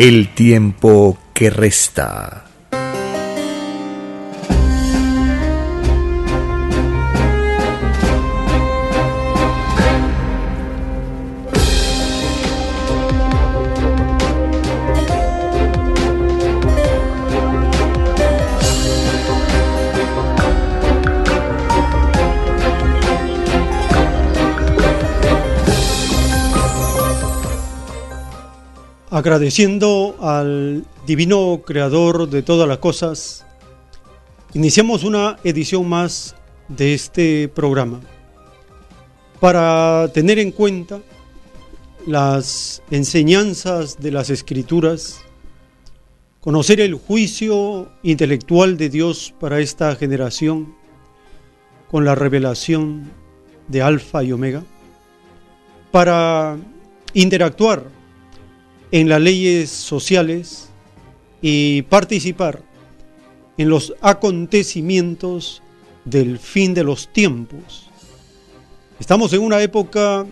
el tiempo que resta. Agradeciendo al divino creador de todas las cosas, iniciamos una edición más de este programa. Para tener en cuenta las enseñanzas de las escrituras, conocer el juicio intelectual de Dios para esta generación con la revelación de Alfa y Omega, para interactuar en las leyes sociales y participar en los acontecimientos del fin de los tiempos. Estamos en una época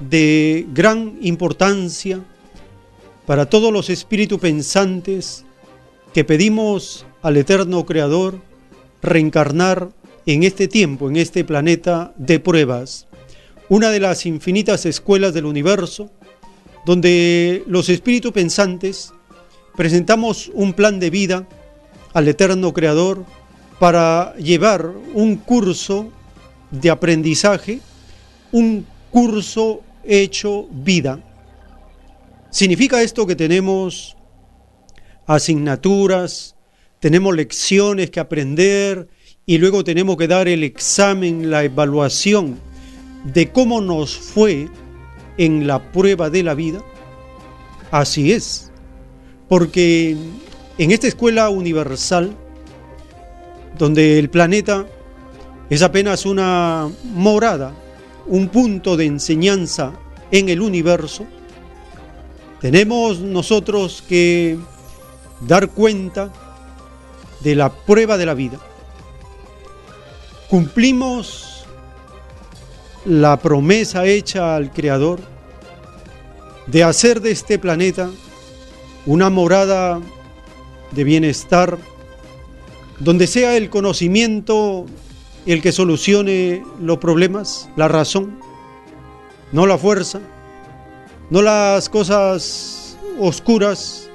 de gran importancia para todos los espíritus pensantes que pedimos al eterno Creador reencarnar en este tiempo, en este planeta de pruebas, una de las infinitas escuelas del universo, donde los espíritus pensantes presentamos un plan de vida al eterno Creador para llevar un curso de aprendizaje, un curso hecho vida. Significa esto que tenemos asignaturas, tenemos lecciones que aprender y luego tenemos que dar el examen, la evaluación de cómo nos fue en la prueba de la vida? Así es, porque en esta escuela universal, donde el planeta es apenas una morada, un punto de enseñanza en el universo, tenemos nosotros que dar cuenta de la prueba de la vida. Cumplimos la promesa hecha al Creador de hacer de este planeta una morada de bienestar, donde sea el conocimiento el que solucione los problemas, la razón, no la fuerza, no las cosas oscuras,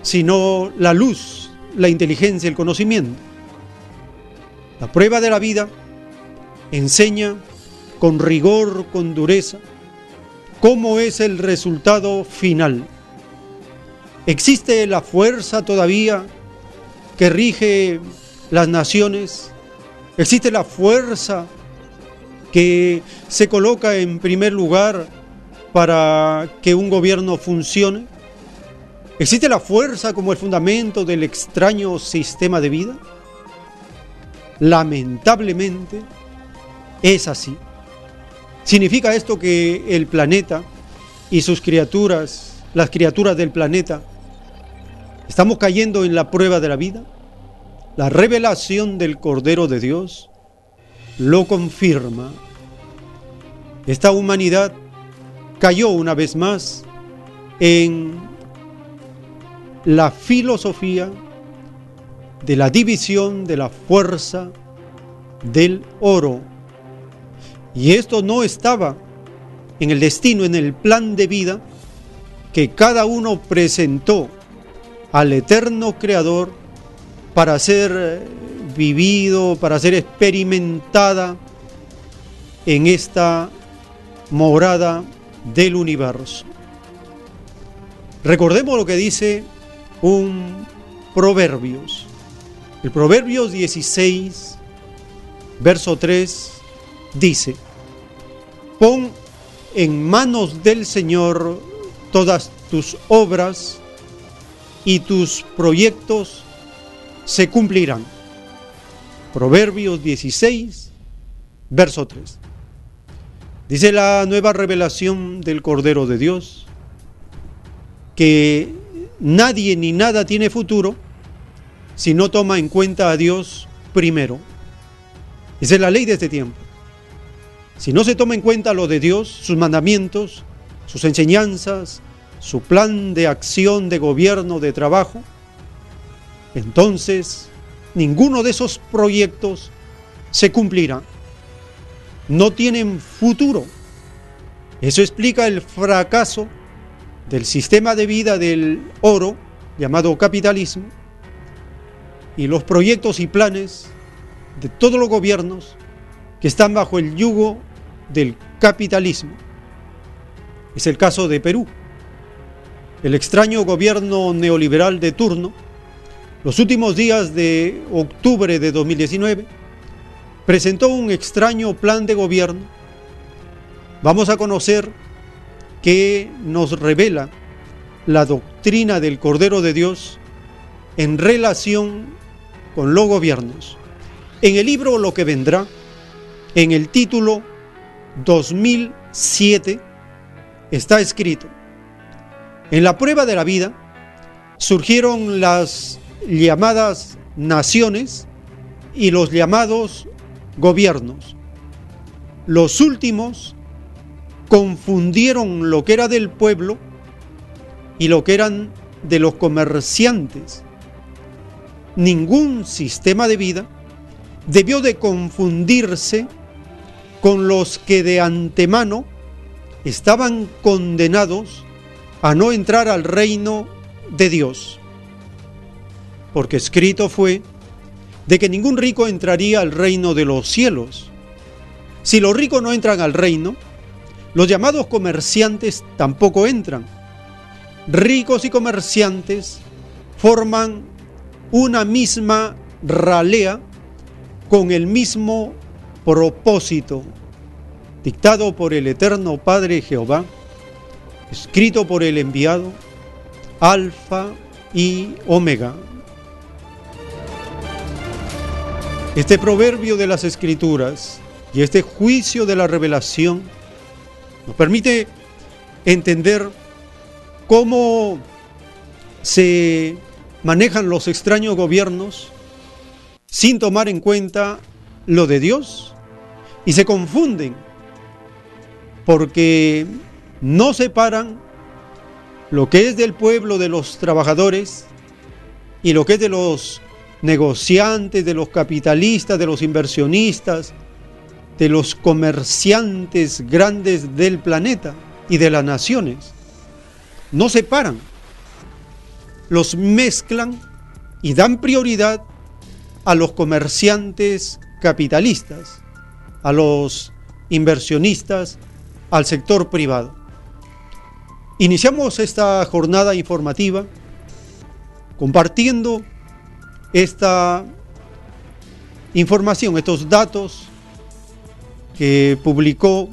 sino la luz, la inteligencia, el conocimiento. La prueba de la vida enseña con rigor, con dureza, cómo es el resultado final. ¿Existe la fuerza todavía que rige las naciones? ¿Existe la fuerza que se coloca en primer lugar para que un gobierno funcione? ¿Existe la fuerza como el fundamento del extraño sistema de vida? Lamentablemente es así. ¿Significa esto que el planeta y sus criaturas, las criaturas del planeta, estamos cayendo en la prueba de la vida? La revelación del Cordero de Dios lo confirma. Esta humanidad cayó una vez más en la filosofía de la división de la fuerza del oro y esto no estaba en el destino, en el plan de vida que cada uno presentó al eterno Creador para ser eh, vivido, para ser experimentada en esta morada del universo. Recordemos lo que dice un Proverbios. El Proverbios 16, verso 3, dice, pon en manos del Señor todas tus obras y tus proyectos se cumplirán. Proverbios 16, verso 3. Dice la nueva revelación del Cordero de Dios que nadie ni nada tiene futuro si no toma en cuenta a Dios primero. Esa es la ley de este tiempo. Si no se toma en cuenta lo de Dios, sus mandamientos, sus enseñanzas, su plan de acción, de gobierno, de trabajo, entonces ninguno de esos proyectos se cumplirá. No tienen futuro. Eso explica el fracaso del sistema de vida del oro, llamado capitalismo, y los proyectos y planes de todos los gobiernos que están bajo el yugo del capitalismo. Es el caso de Perú. El extraño gobierno neoliberal de turno, los últimos días de octubre de 2019, presentó un extraño plan de gobierno. Vamos a conocer que nos revela la doctrina del Cordero de Dios en relación con los gobiernos. En el libro Lo que vendrá, en el título 2007, está escrito, en la prueba de la vida surgieron las llamadas naciones y los llamados gobiernos. Los últimos confundieron lo que era del pueblo y lo que eran de los comerciantes. Ningún sistema de vida debió de confundirse con los que de antemano estaban condenados a no entrar al reino de Dios. Porque escrito fue de que ningún rico entraría al reino de los cielos. Si los ricos no entran al reino, los llamados comerciantes tampoco entran. Ricos y comerciantes forman una misma ralea con el mismo propósito, dictado por el eterno Padre Jehová, escrito por el enviado, Alfa y Omega. Este proverbio de las Escrituras y este juicio de la revelación nos permite entender cómo se manejan los extraños gobiernos sin tomar en cuenta lo de Dios y se confunden porque no separan lo que es del pueblo de los trabajadores y lo que es de los negociantes, de los capitalistas, de los inversionistas, de los comerciantes grandes del planeta y de las naciones. No separan, los mezclan y dan prioridad a los comerciantes capitalistas, a los inversionistas, al sector privado. Iniciamos esta jornada informativa compartiendo esta información, estos datos que publicó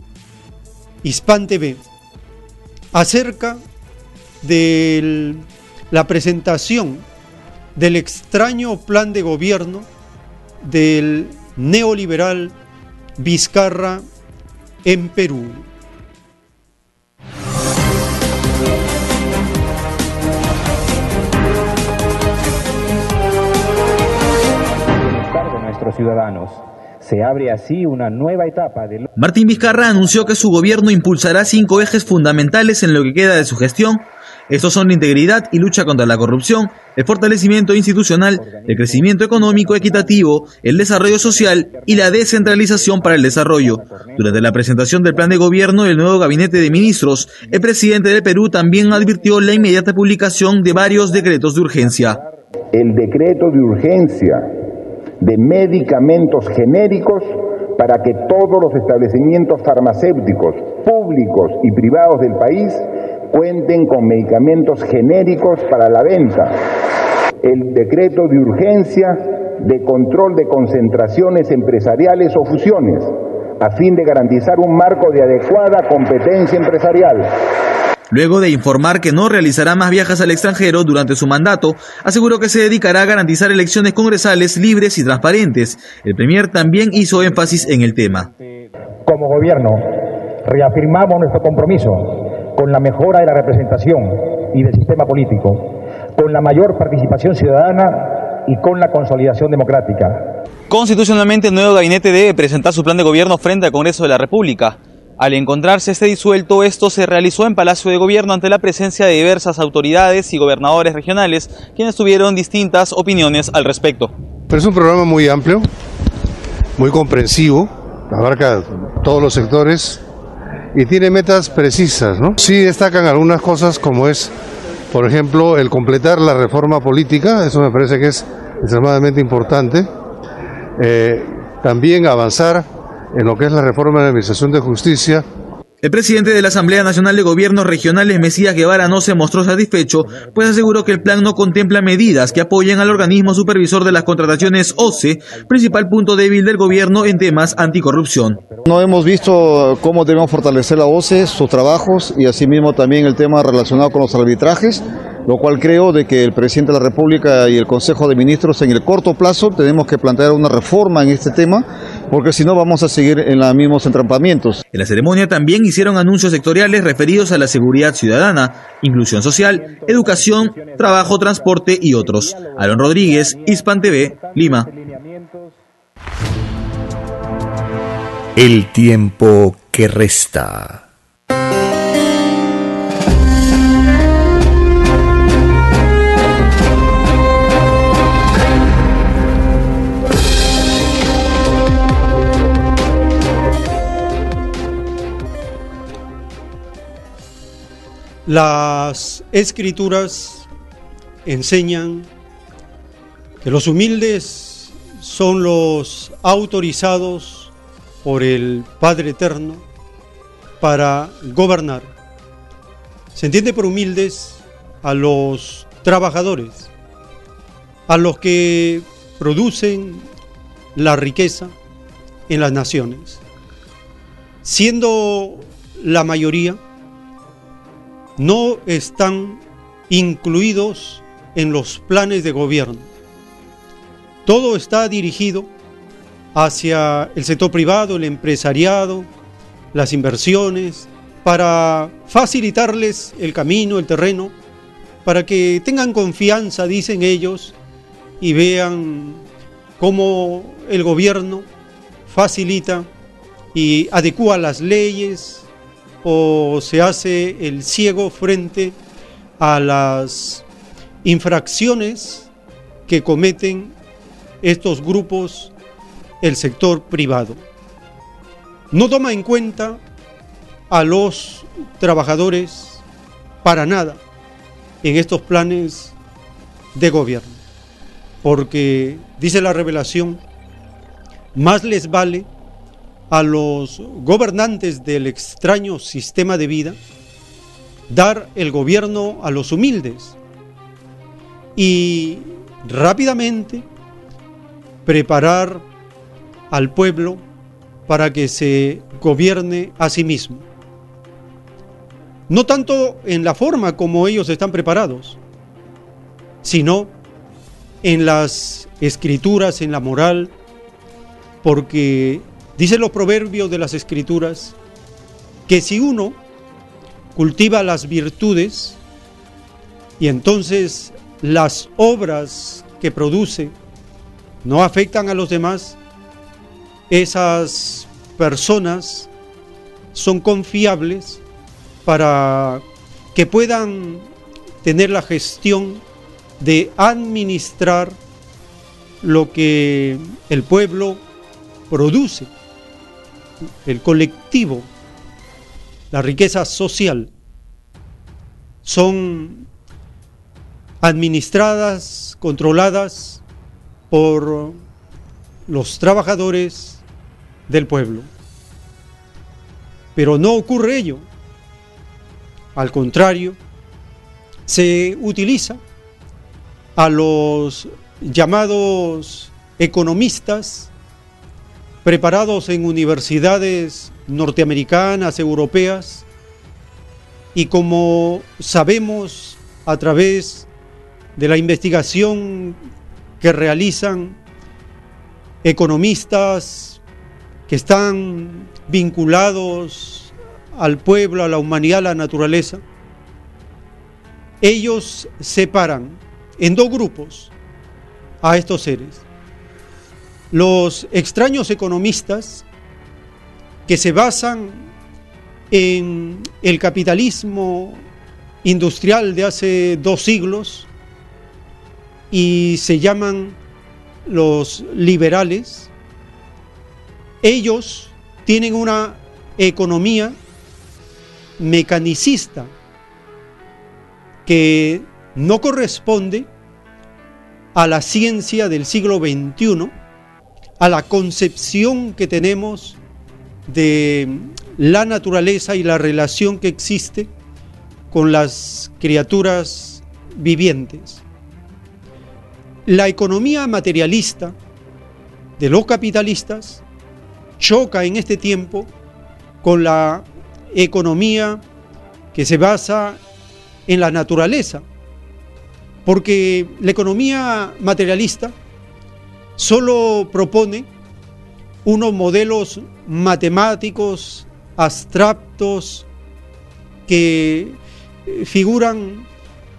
Hispan TV acerca de la presentación del extraño plan de gobierno del neoliberal Vizcarra en Perú. de nuestros ciudadanos. Se abre así una nueva etapa de... Martín Vizcarra anunció que su gobierno impulsará cinco ejes fundamentales en lo que queda de su gestión Estos son la integridad y lucha contra la corrupción, el fortalecimiento institucional, el crecimiento económico equitativo, el desarrollo social y la descentralización para el desarrollo. Durante la presentación del plan de gobierno del nuevo gabinete de ministros, el presidente del Perú también advirtió la inmediata publicación de varios decretos de urgencia. El decreto de urgencia de medicamentos genéricos para que todos los establecimientos farmacéuticos públicos y privados del país cuenten con medicamentos genéricos para la venta. El decreto de urgencia de control de concentraciones empresariales o fusiones, a fin de garantizar un marco de adecuada competencia empresarial. Luego de informar que no realizará más viajes al extranjero durante su mandato, aseguró que se dedicará a garantizar elecciones congresales libres y transparentes. El Premier también hizo énfasis en el tema. Como gobierno, reafirmamos nuestro compromiso con la mejora de la representación y del sistema político, con la mayor participación ciudadana y con la consolidación democrática. Constitucionalmente, el nuevo gabinete debe presentar su plan de gobierno frente al Congreso de la República. Al encontrarse este disuelto, esto se realizó en Palacio de Gobierno ante la presencia de diversas autoridades y gobernadores regionales, quienes tuvieron distintas opiniones al respecto. Pero es un programa muy amplio, muy comprensivo, abarca todos los sectores y tiene metas precisas, ¿no? Sí destacan algunas cosas como es, por ejemplo, el completar la reforma política, eso me parece que es extremadamente importante. Eh, también avanzar en lo que es la reforma de la Administración de Justicia, el presidente de la Asamblea Nacional de Gobiernos Regionales, Mesías Guevara, no se mostró satisfecho, pues aseguró que el plan no contempla medidas que apoyen al organismo supervisor de las contrataciones OCE, principal punto débil del gobierno en temas anticorrupción. No hemos visto cómo debemos fortalecer la OCE, sus trabajos y asimismo también el tema relacionado con los arbitrajes lo cual creo de que el presidente de la República y el Consejo de Ministros en el corto plazo tenemos que plantear una reforma en este tema, porque si no vamos a seguir en los mismos entrampamientos. En la ceremonia también hicieron anuncios sectoriales referidos a la seguridad ciudadana, inclusión social, educación, trabajo, transporte y otros. Aaron Rodríguez, Hispan TV, Lima. El tiempo que resta. Las escrituras enseñan que los humildes son los autorizados por el Padre Eterno para gobernar. Se entiende por humildes a los trabajadores, a los que producen la riqueza en las naciones, siendo la mayoría no están incluidos en los planes de gobierno. Todo está dirigido hacia el sector privado, el empresariado, las inversiones, para facilitarles el camino, el terreno, para que tengan confianza, dicen ellos, y vean cómo el gobierno facilita y adecua las leyes, o se hace el ciego frente a las infracciones que cometen estos grupos el sector privado. No toma en cuenta a los trabajadores para nada en estos planes de gobierno, porque dice la revelación, más les vale a los gobernantes del extraño sistema de vida dar el gobierno a los humildes y rápidamente preparar al pueblo para que se gobierne a sí mismo. No tanto en la forma como ellos están preparados, sino en las escrituras, en la moral, porque Dicen los proverbios de las escrituras que si uno cultiva las virtudes y entonces las obras que produce no afectan a los demás, esas personas son confiables para que puedan tener la gestión de administrar lo que el pueblo produce, el colectivo, la riqueza social, son administradas, controladas por los trabajadores del pueblo. Pero no ocurre ello. Al contrario, se utiliza a los llamados economistas preparados en universidades norteamericanas, europeas, y como sabemos a través de la investigación que realizan economistas que están vinculados al pueblo, a la humanidad, a la naturaleza, ellos separan en dos grupos a estos seres. Los extraños economistas que se basan en el capitalismo industrial de hace dos siglos y se llaman los liberales, ellos tienen una economía mecanicista que no corresponde a la ciencia del siglo XXI, a la concepción que tenemos de la naturaleza y la relación que existe con las criaturas vivientes. La economía materialista de los capitalistas choca en este tiempo con la economía que se basa en la naturaleza, porque la economía materialista solo propone unos modelos matemáticos abstractos que figuran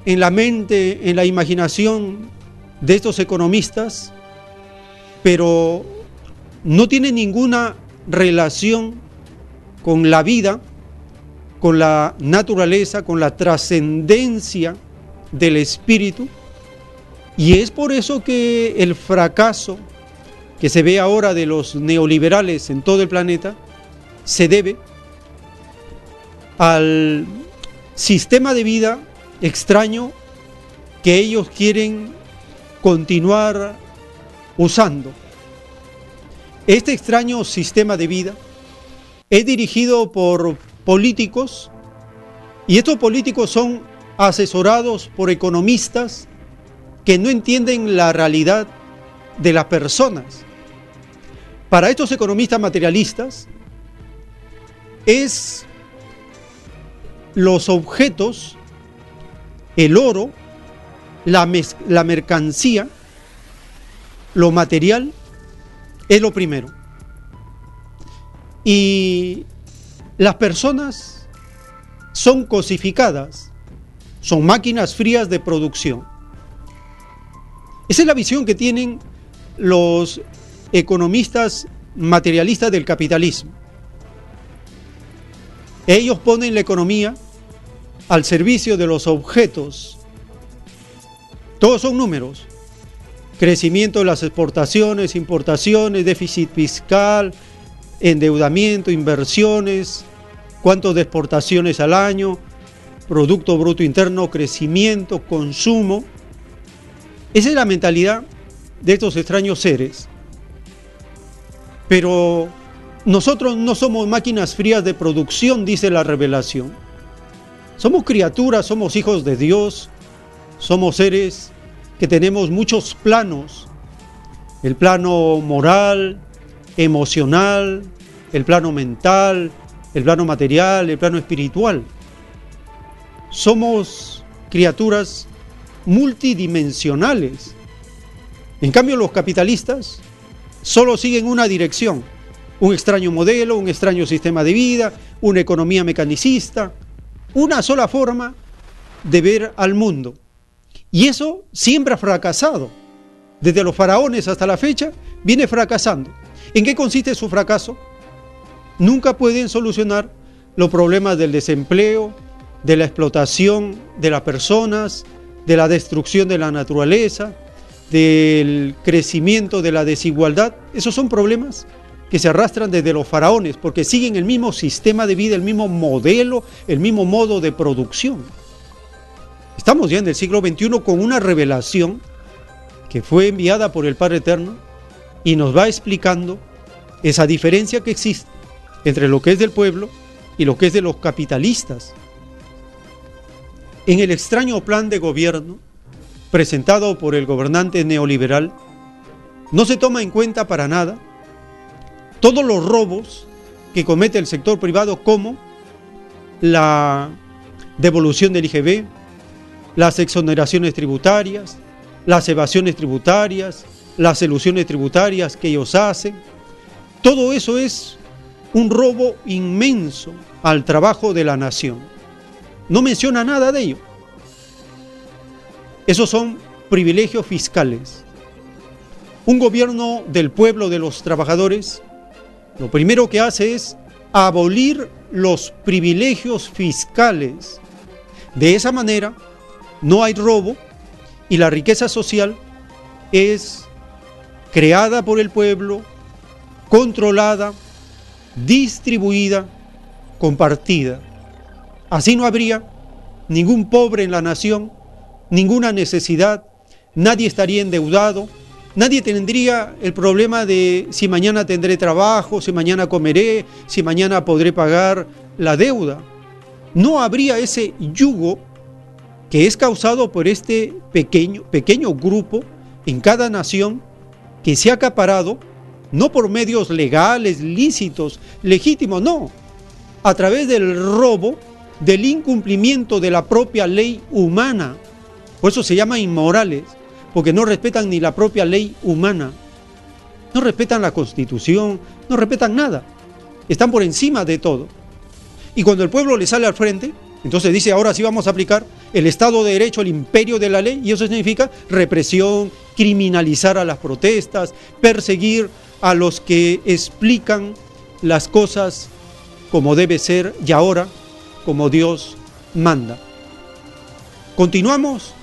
en la mente, en la imaginación de estos economistas, pero no tiene ninguna relación con la vida, con la naturaleza, con la trascendencia del espíritu. Y es por eso que el fracaso que se ve ahora de los neoliberales en todo el planeta se debe al sistema de vida extraño que ellos quieren continuar usando. Este extraño sistema de vida es dirigido por políticos y estos políticos son asesorados por economistas que no entienden la realidad de las personas. Para estos economistas materialistas es los objetos, el oro, la, la mercancía, lo material, es lo primero. Y las personas son cosificadas, son máquinas frías de producción. Esa es la visión que tienen los economistas materialistas del capitalismo. Ellos ponen la economía al servicio de los objetos. Todos son números. Crecimiento de las exportaciones, importaciones, déficit fiscal, endeudamiento, inversiones, cuánto de exportaciones al año, Producto Bruto Interno, crecimiento, consumo. Esa es la mentalidad de estos extraños seres. Pero nosotros no somos máquinas frías de producción, dice la revelación. Somos criaturas, somos hijos de Dios, somos seres que tenemos muchos planos. El plano moral, emocional, el plano mental, el plano material, el plano espiritual. Somos criaturas multidimensionales. En cambio, los capitalistas solo siguen una dirección, un extraño modelo, un extraño sistema de vida, una economía mecanicista, una sola forma de ver al mundo. Y eso siempre ha fracasado. Desde los faraones hasta la fecha, viene fracasando. ¿En qué consiste su fracaso? Nunca pueden solucionar los problemas del desempleo, de la explotación de las personas, de la destrucción de la naturaleza, del crecimiento de la desigualdad. Esos son problemas que se arrastran desde los faraones, porque siguen el mismo sistema de vida, el mismo modelo, el mismo modo de producción. Estamos ya en el siglo XXI con una revelación que fue enviada por el Padre Eterno y nos va explicando esa diferencia que existe entre lo que es del pueblo y lo que es de los capitalistas. En el extraño plan de gobierno presentado por el gobernante neoliberal, no se toma en cuenta para nada todos los robos que comete el sector privado como la devolución del IGB, las exoneraciones tributarias, las evasiones tributarias, las elusiones tributarias que ellos hacen. Todo eso es un robo inmenso al trabajo de la nación. No menciona nada de ello. Esos son privilegios fiscales. Un gobierno del pueblo de los trabajadores lo primero que hace es abolir los privilegios fiscales. De esa manera no hay robo y la riqueza social es creada por el pueblo, controlada, distribuida, compartida. Así no habría ningún pobre en la nación, ninguna necesidad, nadie estaría endeudado, nadie tendría el problema de si mañana tendré trabajo, si mañana comeré, si mañana podré pagar la deuda. No habría ese yugo que es causado por este pequeño, pequeño grupo en cada nación que se ha acaparado, no por medios legales, lícitos, legítimos, no, a través del robo, del incumplimiento de la propia ley humana. Por eso se llama inmorales, porque no respetan ni la propia ley humana, no respetan la constitución, no respetan nada, están por encima de todo. Y cuando el pueblo le sale al frente, entonces dice, ahora sí vamos a aplicar el Estado de Derecho, el imperio de la ley, y eso significa represión, criminalizar a las protestas, perseguir a los que explican las cosas como debe ser y ahora como Dios manda. Continuamos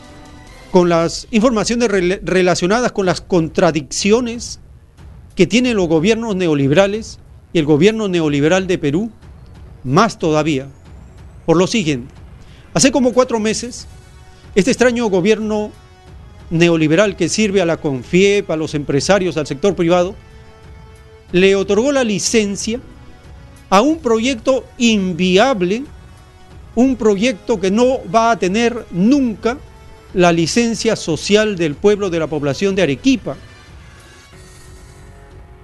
con las informaciones relacionadas con las contradicciones que tienen los gobiernos neoliberales y el gobierno neoliberal de Perú, más todavía. Por lo siguiente, hace como cuatro meses, este extraño gobierno neoliberal que sirve a la CONFIEP, a los empresarios, al sector privado, le otorgó la licencia a un proyecto inviable, un proyecto que no va a tener nunca la licencia social del pueblo de la población de Arequipa,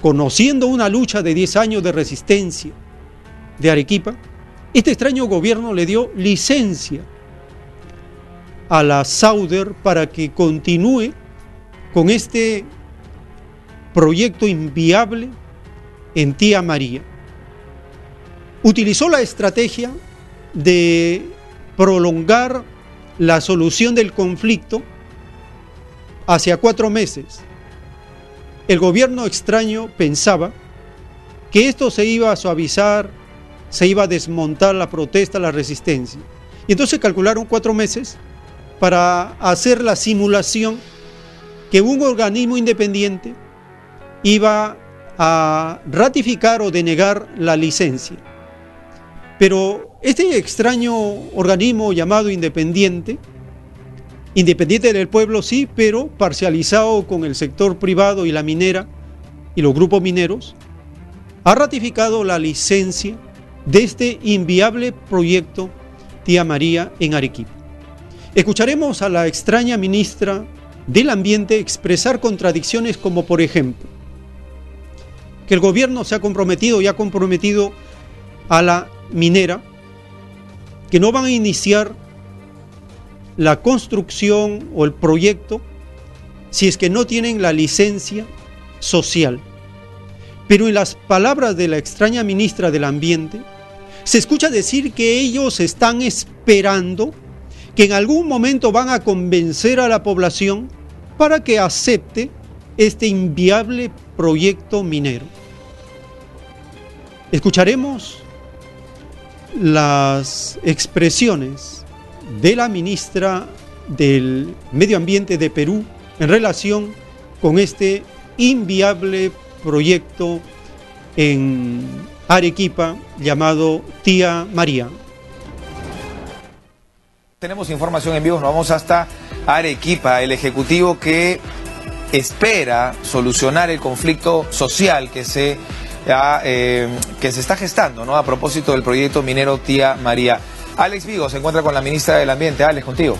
conociendo una lucha de 10 años de resistencia de Arequipa, este extraño gobierno le dio licencia a la Sauder para que continúe con este proyecto inviable en Tía María. Utilizó la estrategia de prolongar la solución del conflicto hacia cuatro meses. El gobierno extraño pensaba que esto se iba a suavizar, se iba a desmontar la protesta, la resistencia. Y entonces calcularon cuatro meses para hacer la simulación que un organismo independiente iba a ratificar o denegar la licencia. Pero este extraño organismo llamado independiente, independiente del pueblo sí, pero parcializado con el sector privado y la minera y los grupos mineros, ha ratificado la licencia de este inviable proyecto Tía María en Arequipa. Escucharemos a la extraña ministra del Ambiente expresar contradicciones como por ejemplo que el gobierno se ha comprometido y ha comprometido a la minera que no van a iniciar la construcción o el proyecto si es que no tienen la licencia social. Pero en las palabras de la extraña ministra del Ambiente, se escucha decir que ellos están esperando que en algún momento van a convencer a la población para que acepte este inviable proyecto minero. Escucharemos las expresiones de la ministra del Medio Ambiente de Perú en relación con este inviable proyecto en Arequipa llamado Tía María. Tenemos información en vivo, nos vamos hasta Arequipa, el Ejecutivo que espera solucionar el conflicto social que se, eh, que se está gestando ¿no? a propósito del proyecto minero Tía María. Alex Vigo se encuentra con la ministra del Ambiente. Alex, contigo.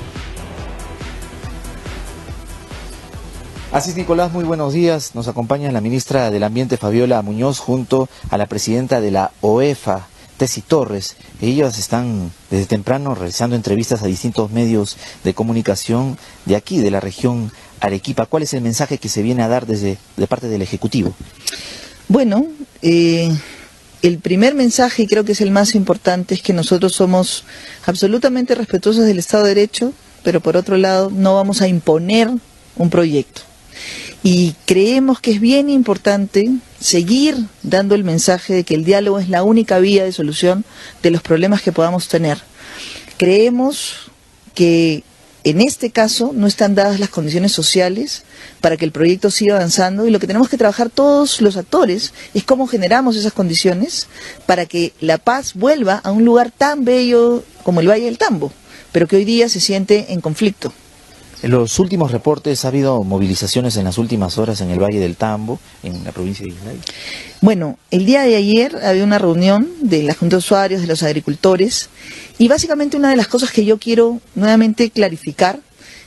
Así es, Nicolás, muy buenos días. Nos acompaña la ministra del Ambiente, Fabiola Muñoz, junto a la presidenta de la OEFA, Tessy Torres. Ellos están desde temprano realizando entrevistas a distintos medios de comunicación de aquí, de la región Arequipa. ¿Cuál es el mensaje que se viene a dar desde de parte del Ejecutivo? Bueno, eh, el primer mensaje, y creo que es el más importante, es que nosotros somos absolutamente respetuosos del Estado de Derecho, pero por otro lado no vamos a imponer un proyecto. Y creemos que es bien importante seguir dando el mensaje de que el diálogo es la única vía de solución de los problemas que podamos tener. Creemos que en este caso no están dadas las condiciones sociales para que el proyecto siga avanzando y lo que tenemos que trabajar todos los actores es cómo generamos esas condiciones para que la paz vuelva a un lugar tan bello como el Valle del Tambo, pero que hoy día se siente en conflicto. En los últimos reportes ha habido movilizaciones en las últimas horas en el Valle del Tambo, en la provincia de Islay. Bueno, el día de ayer había una reunión de la Junta de Usuarios, de los agricultores, y básicamente una de las cosas que yo quiero nuevamente clarificar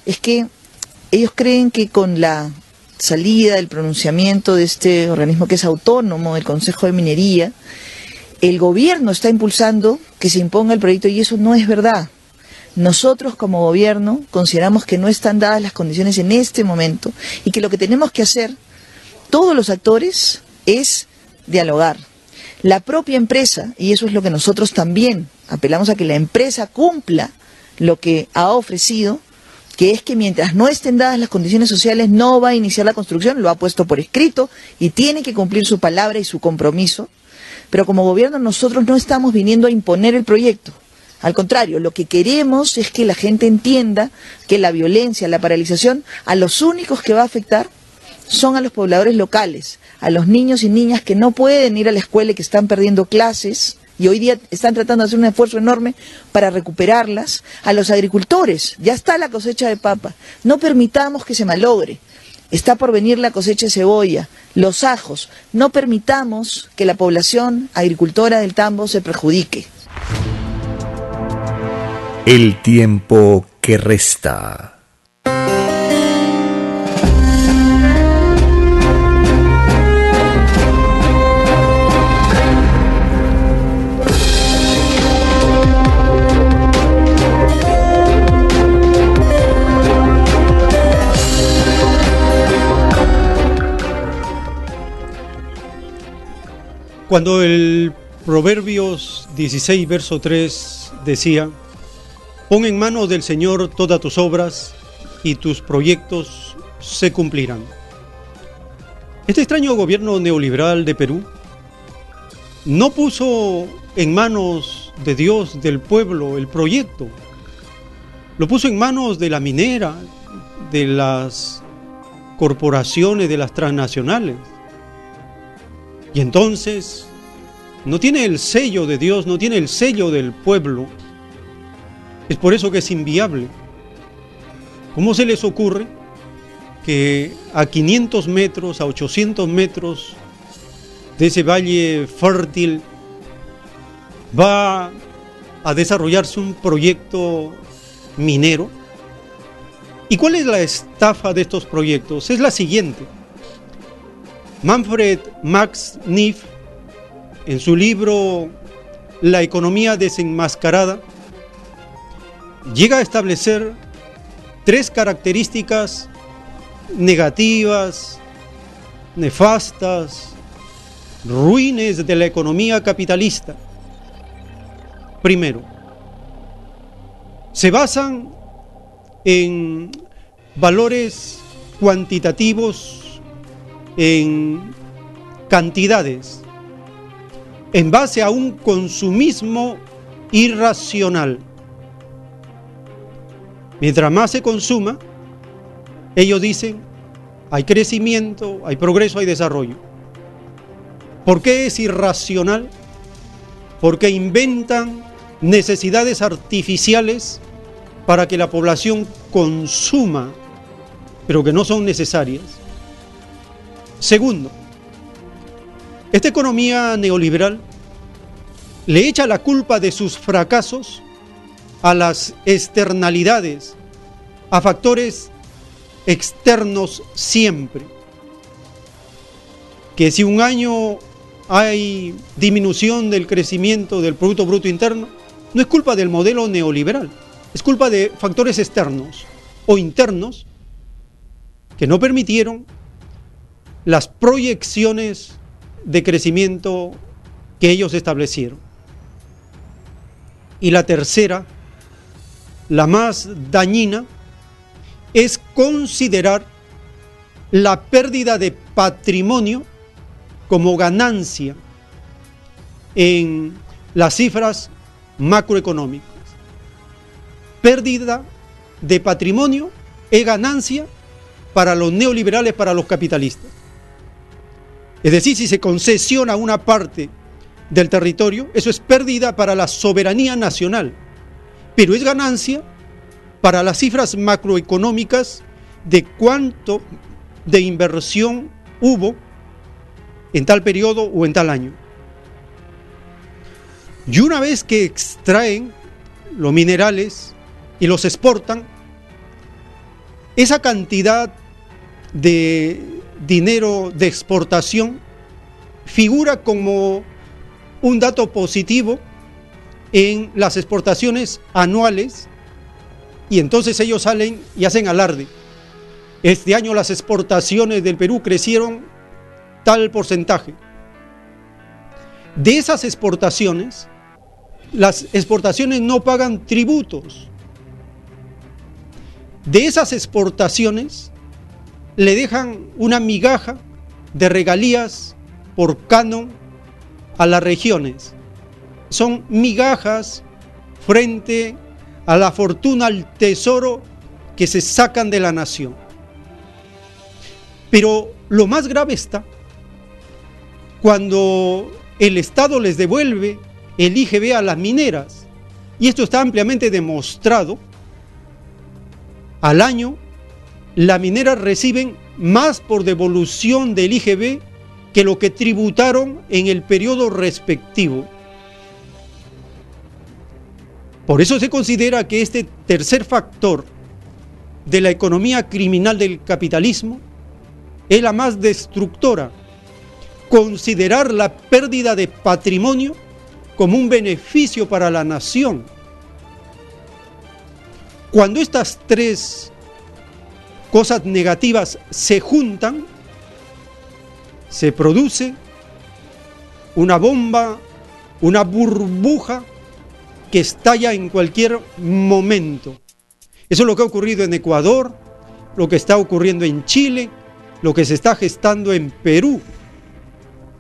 es que ellos creen que con la salida del pronunciamiento de este organismo que es autónomo, el Consejo de Minería, el gobierno está impulsando que se imponga el proyecto y eso no es verdad. Nosotros como gobierno consideramos que no están dadas las condiciones en este momento y que lo que tenemos que hacer todos los actores es dialogar. La propia empresa, y eso es lo que nosotros también apelamos a que la empresa cumpla lo que ha ofrecido, que es que mientras no estén dadas las condiciones sociales no va a iniciar la construcción, lo ha puesto por escrito y tiene que cumplir su palabra y su compromiso. Pero como gobierno nosotros no estamos viniendo a imponer el proyecto. Al contrario, lo que queremos es que la gente entienda que la violencia, la paralización, a los únicos que va a afectar son a los pobladores locales, a los niños y niñas que no pueden ir a la escuela y que están perdiendo clases y hoy día están tratando de hacer un esfuerzo enorme para recuperarlas, a los agricultores, ya está la cosecha de papa, no permitamos que se malogre. Está por venir la cosecha de cebolla, los ajos. No permitamos que la población agricultora del tambo se perjudique. El tiempo que resta. Cuando el Proverbios 16, verso 3 decía, Pon en manos del Señor todas tus obras y tus proyectos se cumplirán. Este extraño gobierno neoliberal de Perú no puso en manos de Dios, del pueblo, el proyecto. Lo puso en manos de la minera, de las corporaciones, de las transnacionales. Y entonces no tiene el sello de Dios, no tiene el sello del pueblo es por eso que es inviable. ¿Cómo se les ocurre que a 500 metros, a 800 metros de ese valle fértil va a desarrollarse un proyecto minero? ¿Y cuál es la estafa de estos proyectos? Es la siguiente. Manfred Max Neff, en su libro La economía desenmascarada, llega a establecer tres características negativas, nefastas, ruines de la economía capitalista. Primero, se basan en valores cuantitativos, en cantidades, en base a un consumismo irracional. Mientras más se consuma, ellos dicen, hay crecimiento, hay progreso, hay desarrollo. ¿Por qué es irracional? Porque inventan necesidades artificiales para que la población consuma, pero que no son necesarias. Segundo, esta economía neoliberal le echa la culpa de sus fracasos a las externalidades, a factores externos siempre. Que si un año hay disminución del crecimiento del Producto Bruto Interno, no es culpa del modelo neoliberal, es culpa de factores externos o internos que no permitieron las proyecciones de crecimiento que ellos establecieron. Y la tercera, la más dañina, es considerar la pérdida de patrimonio como ganancia en las cifras macroeconómicas. Pérdida de patrimonio es ganancia para los neoliberales, para los capitalistas. Es decir, si se concesiona una parte del territorio, eso es pérdida para la soberanía nacional, pero es ganancia para las cifras macroeconómicas de cuánto de inversión hubo en tal periodo o en tal año. Y una vez que extraen los minerales y los exportan, esa cantidad de dinero de exportación figura como un dato positivo en las exportaciones anuales y entonces ellos salen y hacen alarde. Este año las exportaciones del Perú crecieron tal porcentaje. De esas exportaciones, las exportaciones no pagan tributos. De esas exportaciones le dejan una migaja de regalías por canon a las regiones. Son migajas frente a la fortuna, al tesoro que se sacan de la nación. Pero lo más grave está cuando el Estado les devuelve el IGB a las mineras. Y esto está ampliamente demostrado. Al año, las mineras reciben más por devolución del IGB que lo que tributaron en el periodo respectivo. Por eso se considera que este tercer factor de la economía criminal del capitalismo es la más destructora. Considerar la pérdida de patrimonio como un beneficio para la nación. Cuando estas tres cosas negativas se juntan, se produce una bomba, una burbuja que estalla en cualquier momento. Eso es lo que ha ocurrido en Ecuador, lo que está ocurriendo en Chile, lo que se está gestando en Perú.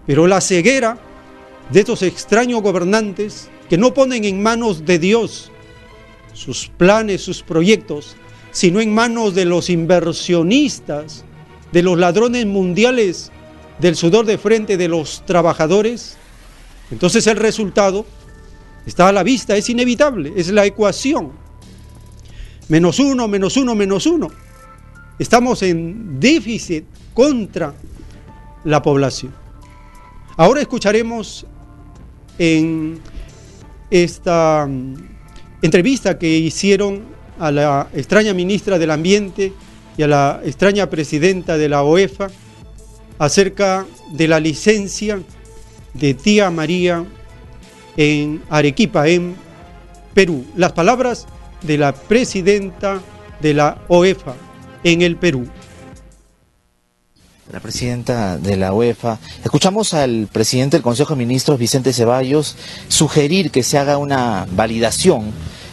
Pero la ceguera de estos extraños gobernantes que no ponen en manos de Dios sus planes, sus proyectos, sino en manos de los inversionistas, de los ladrones mundiales del sudor de frente de los trabajadores, entonces el resultado está a la vista, es inevitable, es la ecuación. Menos uno, menos uno, menos uno. Estamos en déficit contra la población. Ahora escucharemos en esta mm, entrevista que hicieron a la extraña ministra del Ambiente y a la extraña presidenta de la OEFA acerca de la licencia de tía María en Arequipa, en Perú. Las palabras de la presidenta de la OEFA en el Perú. La presidenta de la UEFA. Escuchamos al presidente del Consejo de Ministros, Vicente Ceballos, sugerir que se haga una validación,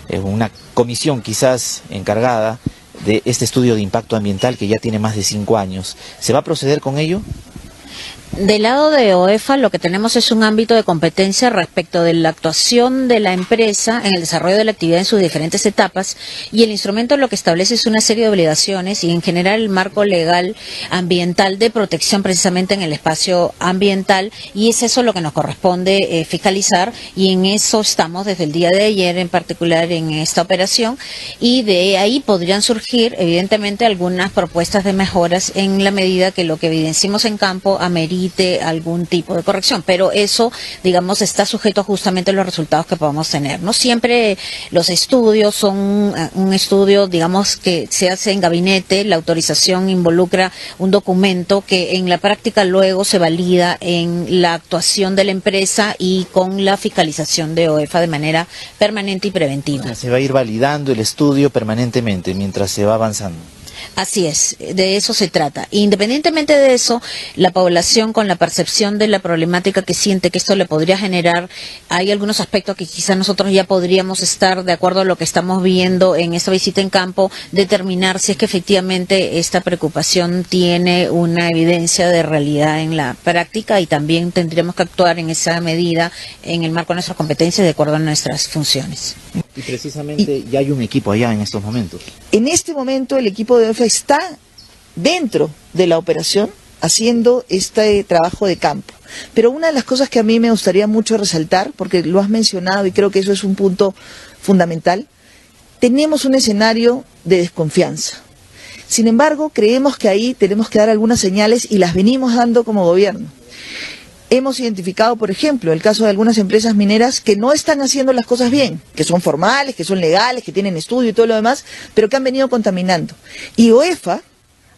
eh, una comisión quizás encargada de este estudio de impacto ambiental que ya tiene más de cinco años. ¿Se va a proceder con ello? Del lado de OEFA lo que tenemos es un ámbito de competencia respecto de la actuación de la empresa en el desarrollo de la actividad en sus diferentes etapas y el instrumento lo que establece es una serie de obligaciones y en general el marco legal ambiental de protección precisamente en el espacio ambiental y es eso lo que nos corresponde eh, fiscalizar y en eso estamos desde el día de ayer en particular en esta operación y de ahí podrían surgir evidentemente algunas propuestas de mejoras en la medida que lo que evidenciamos en campo amerita algún tipo de corrección, pero eso, digamos, está sujeto justamente a los resultados que podamos tener. No siempre los estudios son eh, un estudio, digamos, que se hace en gabinete, la autorización involucra un documento que en la práctica luego se valida en la actuación de la empresa y con la fiscalización de OEFA de manera permanente y preventiva. Se va a ir validando el estudio permanentemente mientras se va avanzando. Así es, de eso se trata. Independientemente de eso, la población con la percepción de la problemática que siente que esto le podría generar, hay algunos aspectos que quizás nosotros ya podríamos estar, de acuerdo a lo que estamos viendo en esta visita en campo, determinar si es que efectivamente esta preocupación tiene una evidencia de realidad en la práctica y también tendríamos que actuar en esa medida en el marco de nuestras competencias de acuerdo a nuestras funciones. Y precisamente ya hay un equipo allá en estos momentos. En este momento el equipo de OEFA está dentro de la operación haciendo este trabajo de campo. Pero una de las cosas que a mí me gustaría mucho resaltar, porque lo has mencionado y creo que eso es un punto fundamental, tenemos un escenario de desconfianza. Sin embargo, creemos que ahí tenemos que dar algunas señales y las venimos dando como gobierno. Hemos identificado, por ejemplo, el caso de algunas empresas mineras que no están haciendo las cosas bien, que son formales, que son legales, que tienen estudio y todo lo demás, pero que han venido contaminando. Y OEFA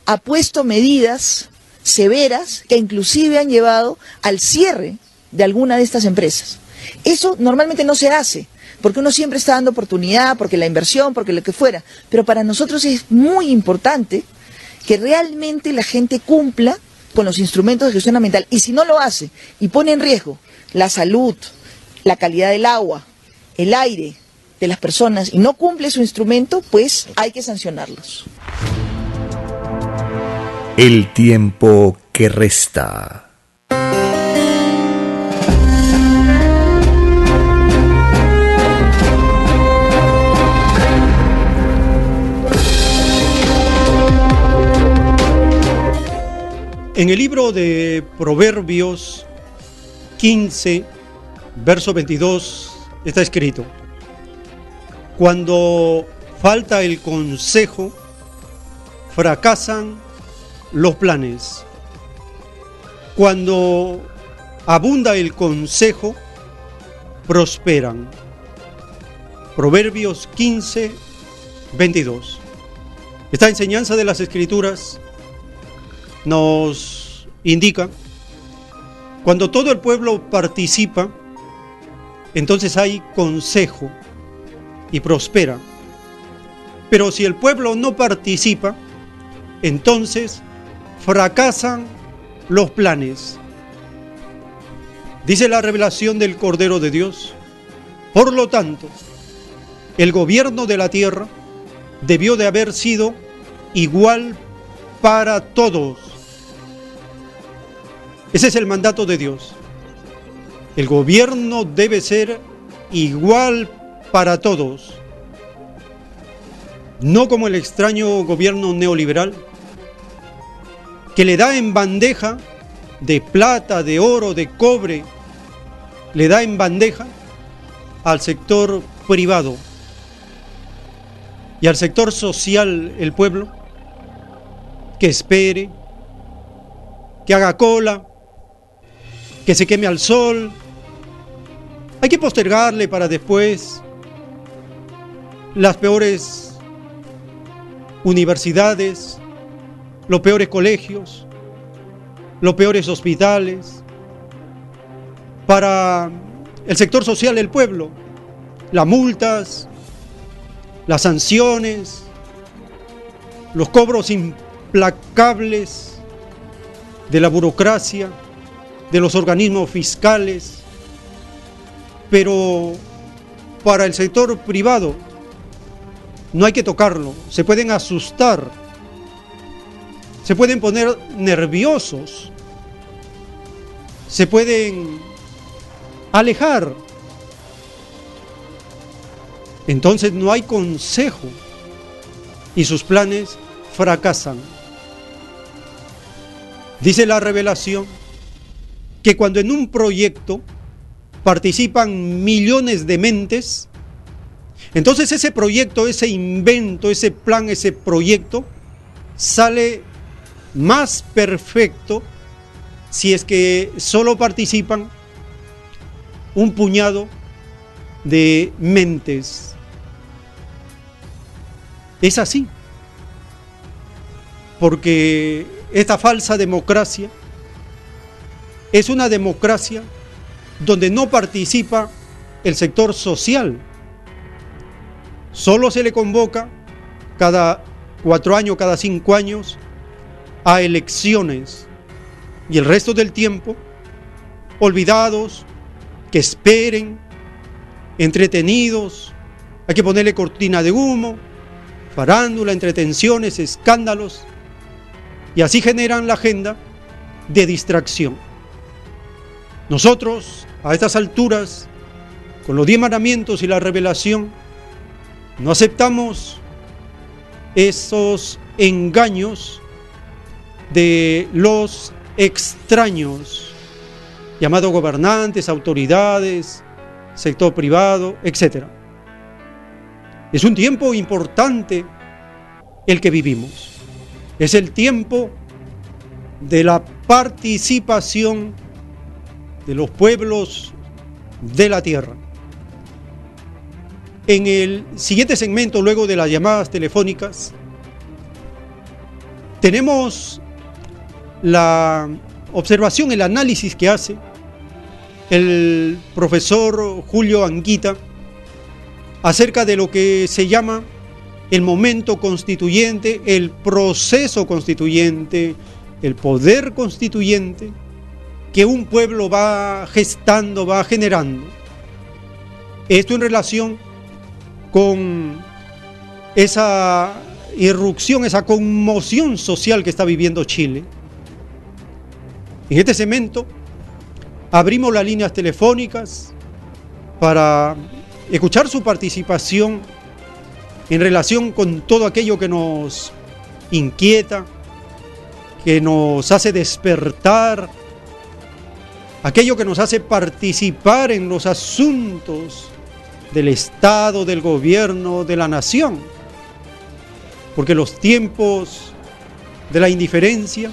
ha puesto medidas severas que inclusive han llevado al cierre de alguna de estas empresas. Eso normalmente no se hace, porque uno siempre está dando oportunidad, porque la inversión, porque lo que fuera, pero para nosotros es muy importante que realmente la gente cumpla con los instrumentos de gestión ambiental. Y si no lo hace y pone en riesgo la salud, la calidad del agua, el aire de las personas y no cumple su instrumento, pues hay que sancionarlos. El tiempo que resta. En el libro de Proverbios 15, verso 22, está escrito, cuando falta el consejo, fracasan los planes. Cuando abunda el consejo, prosperan. Proverbios 15, 22. Esta enseñanza de las escrituras nos indica, cuando todo el pueblo participa, entonces hay consejo y prospera. Pero si el pueblo no participa, entonces fracasan los planes. Dice la revelación del Cordero de Dios. Por lo tanto, el gobierno de la tierra debió de haber sido igual para todos ese es el mandato de Dios. El gobierno debe ser igual para todos. No como el extraño gobierno neoliberal que le da en bandeja de plata, de oro, de cobre, le da en bandeja al sector privado y al sector social, el pueblo, que espere, que haga cola, que se queme al sol. Hay que postergarle para después las peores universidades, los peores colegios, los peores hospitales, para el sector social del pueblo, las multas, las sanciones, los cobros implacables de la burocracia de los organismos fiscales, pero para el sector privado no hay que tocarlo, se pueden asustar, se pueden poner nerviosos se pueden alejar. Entonces no hay consejo y sus planes fracasan. Dice la revelación que cuando en un proyecto participan millones de mentes, entonces ese proyecto, ese invento, ese plan, ese proyecto sale más perfecto si es que solo participan un puñado de mentes. Es así. Porque esta falsa democracia es una democracia donde no participa el sector social. Solo se le convoca cada cuatro años, cada cinco años, a elecciones. Y el resto del tiempo, olvidados, que esperen, entretenidos, hay que ponerle cortina de humo, farándula, entretenciones, escándalos, y así generan la agenda de distracción. Nosotros, a estas alturas, con los diez mandamientos y la revelación, no aceptamos esos engaños de los extraños, llamados gobernantes, autoridades, sector privado, etc. Es un tiempo importante el que vivimos. Es el tiempo de la participación de los pueblos de la tierra. En el siguiente segmento, luego de las llamadas telefónicas, tenemos la observación, el análisis que hace el profesor Julio Anguita acerca de lo que se llama el momento constituyente, el proceso constituyente, el poder constituyente que un pueblo va gestando, va generando. Esto en relación con esa irrupción, esa conmoción social que está viviendo Chile. En este segmento abrimos las líneas telefónicas para escuchar su participación en relación con todo aquello que nos inquieta, que nos hace despertar, aquello que nos hace participar en los asuntos del Estado, del gobierno, de la nación. Porque los tiempos de la indiferencia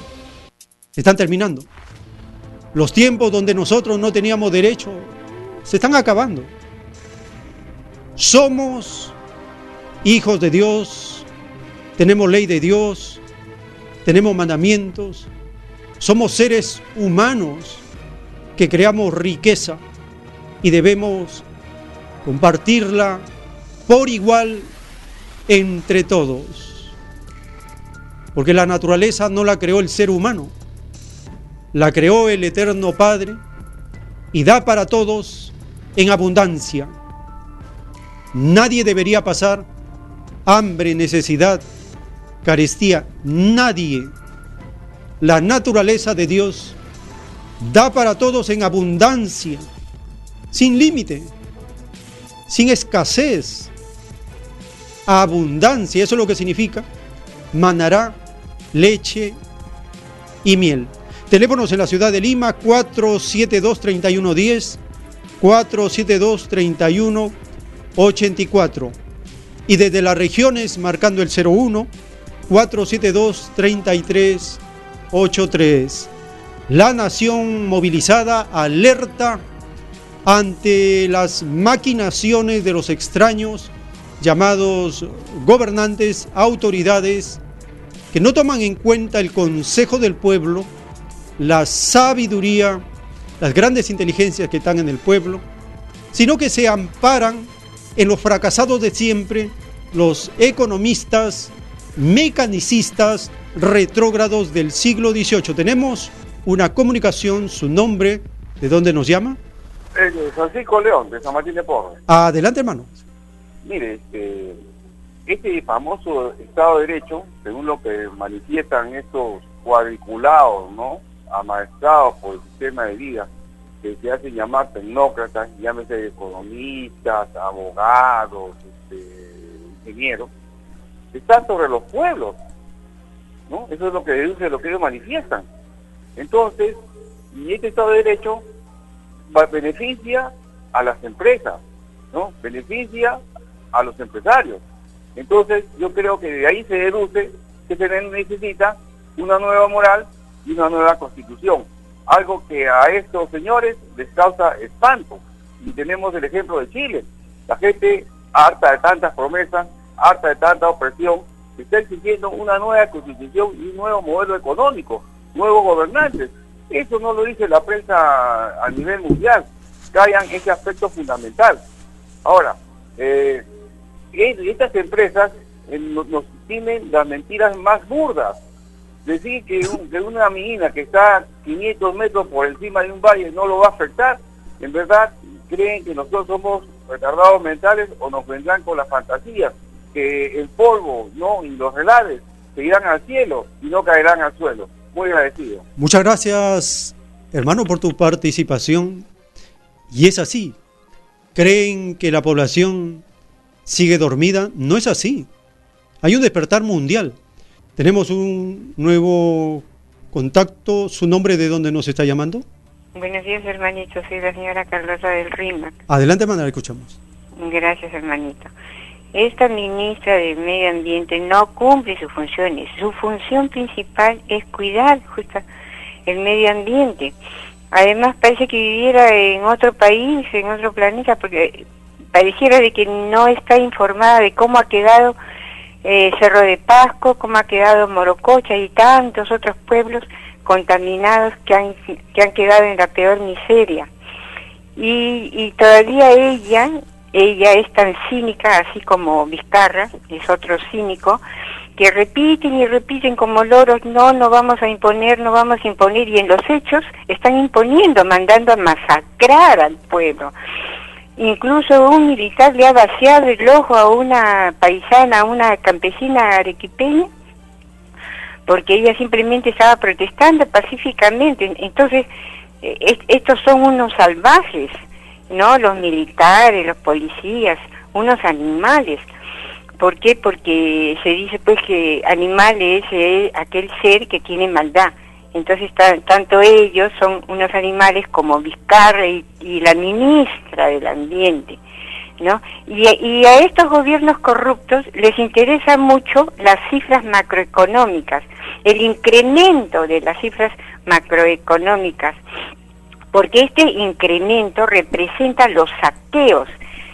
están terminando. Los tiempos donde nosotros no teníamos derecho se están acabando. Somos hijos de Dios, tenemos ley de Dios, tenemos mandamientos, somos seres humanos que creamos riqueza y debemos compartirla por igual entre todos. Porque la naturaleza no la creó el ser humano, la creó el Eterno Padre y da para todos en abundancia. Nadie debería pasar hambre, necesidad, carestía. Nadie. La naturaleza de Dios da para todos en abundancia, sin límite, sin escasez. Abundancia, eso es lo que significa manará, leche y miel. Teléfonos en la ciudad de Lima 472-3110, 472-3184 y desde las regiones marcando el 01 472 3383. La nación movilizada alerta ante las maquinaciones de los extraños llamados gobernantes, autoridades, que no toman en cuenta el consejo del pueblo, la sabiduría, las grandes inteligencias que están en el pueblo, sino que se amparan en los fracasados de siempre, los economistas, mecanicistas, retrógrados del siglo XVIII. Tenemos una comunicación, su nombre, ¿de dónde nos llama? Francisco León, de San Martín de Porres. Adelante, hermano. Mire, este, este famoso Estado de Derecho, según lo que manifiestan estos cuadriculados, ¿no? amaestrados por el sistema de vida, que se hacen llamar tecnócratas, llámese economistas, abogados, este, ingenieros, están sobre los pueblos, ¿no? Eso es lo que deduce lo que ellos manifiestan. Entonces, y este Estado de Derecho beneficia a las empresas, ¿no? Beneficia a los empresarios. Entonces, yo creo que de ahí se deduce que se necesita una nueva moral y una nueva constitución. Algo que a estos señores les causa espanto. Y tenemos el ejemplo de Chile. La gente, harta de tantas promesas, harta de tanta opresión, está exigiendo una nueva constitución y un nuevo modelo económico, nuevos gobernantes. Eso no lo dice la prensa a nivel mundial. Callan ese aspecto fundamental. Ahora, eh, estas empresas eh, nos, tienen las mentiras más burdas. Decir que, una mina que está 500 metros por encima de un valle no lo va a afectar, en verdad creen que nosotros somos retardados mentales o nos vendrán con las fantasías, que el polvo no y los relaves se irán al cielo y no caerán al suelo. Muy agradecido. Muchas gracias, hermano, por tu participación. Y es así. Creen que la población sigue dormida. No es así. Hay un despertar mundial. Tenemos un nuevo contacto. ¿Su nombre de dónde nos está llamando? Buenos días, hermanito. Soy la señora Carlosa del RIMAC. Adelante, hermana, escuchamos. Gracias, hermanito. Esta ministra del Medio Ambiente no cumple sus funciones. Su función principal es cuidar justo el medio ambiente. Además, parece que viviera en otro país, en otro planeta, porque pareciera de que no está informada de cómo ha quedado eh, Cerro de Pasco, cómo ha quedado Morococha y tantos otros pueblos contaminados que han, que han quedado en la peor miseria. Y, y todavía ella, ella es tan cínica, así como Vizcarra, es otro cínico, que repiten y repiten como loros, no, no vamos a imponer, no vamos a imponer, y en los hechos están imponiendo, mandando a masacrar al pueblo. Incluso un militar le ha vaciado el ojo a una paisana, a una campesina arequipeña, porque ella simplemente estaba protestando pacíficamente. Entonces, eh, estos son unos salvajes, ¿no? Los militares, los policías, unos animales. ¿Por qué? Porque se dice pues que animal es eh, aquel ser que tiene maldad. Entonces, tanto ellos son unos animales como Vizcarra y, la ministra del Ambiente, ¿no? Y, y, a estos gobiernos corruptos les interesa mucho las cifras macroeconómicas, el incremento de las cifras macroeconómicas, porque este incremento representa los saqueos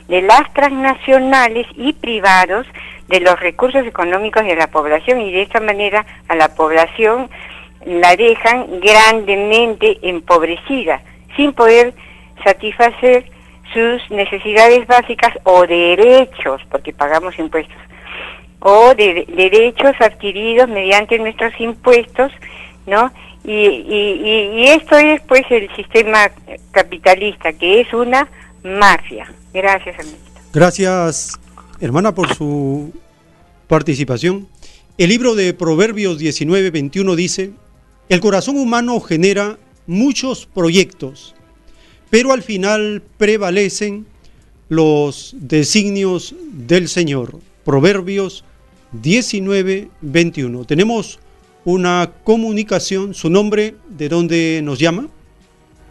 de las transnacionales y privados de los recursos económicos de la población y de esta manera a la población la dejan grandemente empobrecida, sin poder satisfacer sus necesidades básicas o derechos, porque pagamos impuestos, o de, derechos adquiridos mediante nuestros impuestos, ¿no? Y, esto es pues el sistema capitalista, que es una mafia. Gracias, Gracias, hermana, por su participación. El libro de Proverbios 19-21 dice, el corazón humano genera muchos proyectos, pero al final prevalecen los designios del Señor. Proverbios 19, 21. Tenemos una comunicación, su nombre, ¿de dónde nos llama?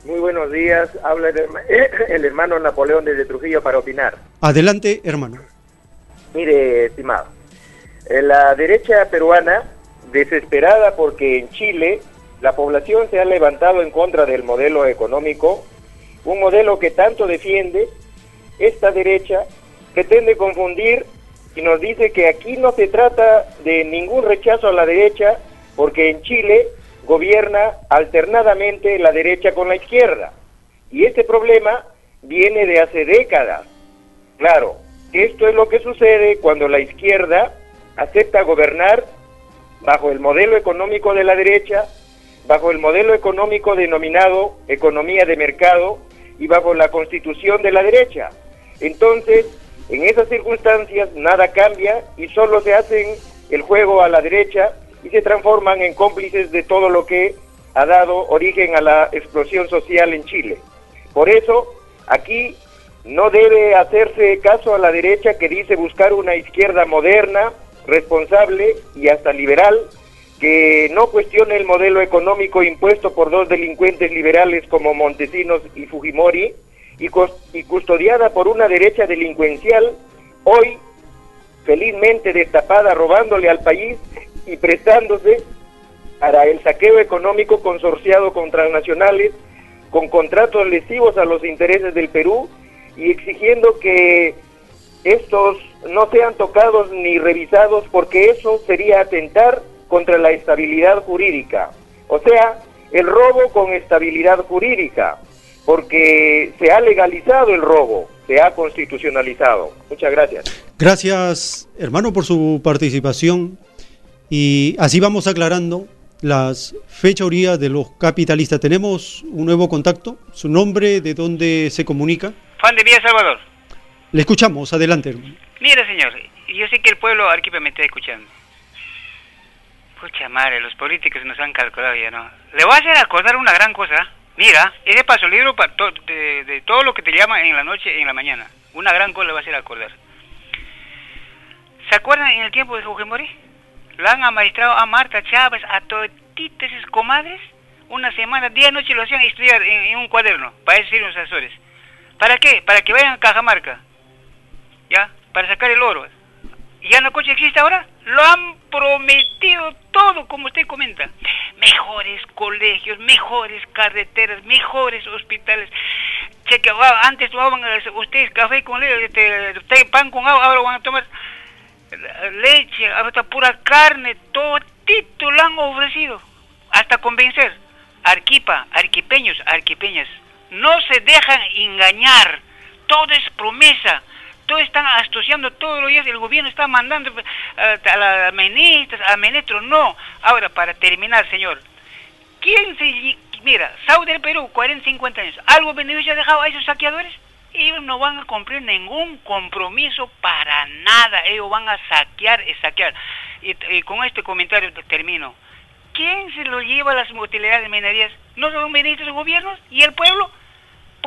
Muy buenos días, habla el, hermano Napoleón desde Trujillo para opinar. Adelante, hermano. Mire, estimado, la derecha peruana desesperada porque en Chile la población se ha levantado en contra del modelo económico, un modelo que tanto defiende, esta derecha pretende confundir y nos dice que aquí no se trata de ningún rechazo a la derecha, porque en Chile gobierna alternadamente la derecha con la izquierda. Y este problema viene de hace décadas. Claro, esto es lo que sucede cuando la izquierda acepta gobernar bajo el modelo económico de la derecha, bajo el modelo económico denominado economía de mercado y bajo la constitución de la derecha. Entonces, en esas circunstancias nada cambia y solo se hacen el juego a la derecha y se transforman en cómplices de todo lo que ha dado origen a la explosión social en Chile. Por eso, aquí no debe hacerse caso a la derecha que dice buscar una izquierda moderna, responsable y hasta liberal, que no cuestione el modelo económico impuesto por dos delincuentes liberales como Montesinos y Fujimori y, custodiada por una derecha delincuencial, hoy felizmente destapada robándole al país y prestándose para el saqueo económico consorciado con transnacionales, con contratos lesivos a los intereses del Perú y exigiendo que estos no sean tocados ni revisados porque eso sería atentar contra la estabilidad jurídica. O sea, el robo con estabilidad jurídica, porque se ha legalizado el robo, se ha constitucionalizado. Muchas gracias. Gracias, hermano, por su participación. Y así vamos aclarando las fechorías de los capitalistas. Tenemos un nuevo contacto. ¿Su nombre? ¿De dónde se comunica? Juan de Villa Salvador. Le escuchamos, adelante. Mira, señor, yo sé que el pueblo Arequipa me está escuchando. Pucha madre, los políticos nos han calculado ya, ¿no? Le voy a hacer acordar una gran cosa. Mira, ese paso libro para de, de, todo lo que te llama en la noche y en la mañana. Una gran cosa le va a hacer acordar. ¿Se acuerdan en el tiempo de Fujimori? La han amaestrado a Marta Chávez, a toditas sus comadres. Una semana, día y noche lo hacían estudiar en, un cuaderno, para decir los asesores. ¿Para qué? Para que vayan a Cajamarca. ¿Ya? Para sacar el oro. ¿Y ya no coche existe ahora? Lo han prometido todo, como usted comenta. Mejores colegios, mejores carreteras, mejores hospitales. Cheque, ah, antes tomaban eh, ustedes café con leche, este, pan con agua, ahora van a tomar leche, hasta pura carne, todo tito lo han ofrecido. Hasta convencer. Arquipa, arquipeños, arquipeñas no se dejan engañar. Todo es promesa. Todo están asociando todos los días. El gobierno está mandando eh, a las ministras, a ministros. No. Ahora, para terminar, señor. ¿Quién se... Mira, Saudi del Perú, 40, 50 años. ¿Algo beneficio ha dejado a esos saqueadores? Ellos no van a cumplir ningún compromiso para nada. Ellos van a saquear y saquear. Y, con este comentario termino. ¿Quién se lo lleva a las utilidades de minerías? ¿No son ministros de gobiernos? ¿Y el pueblo?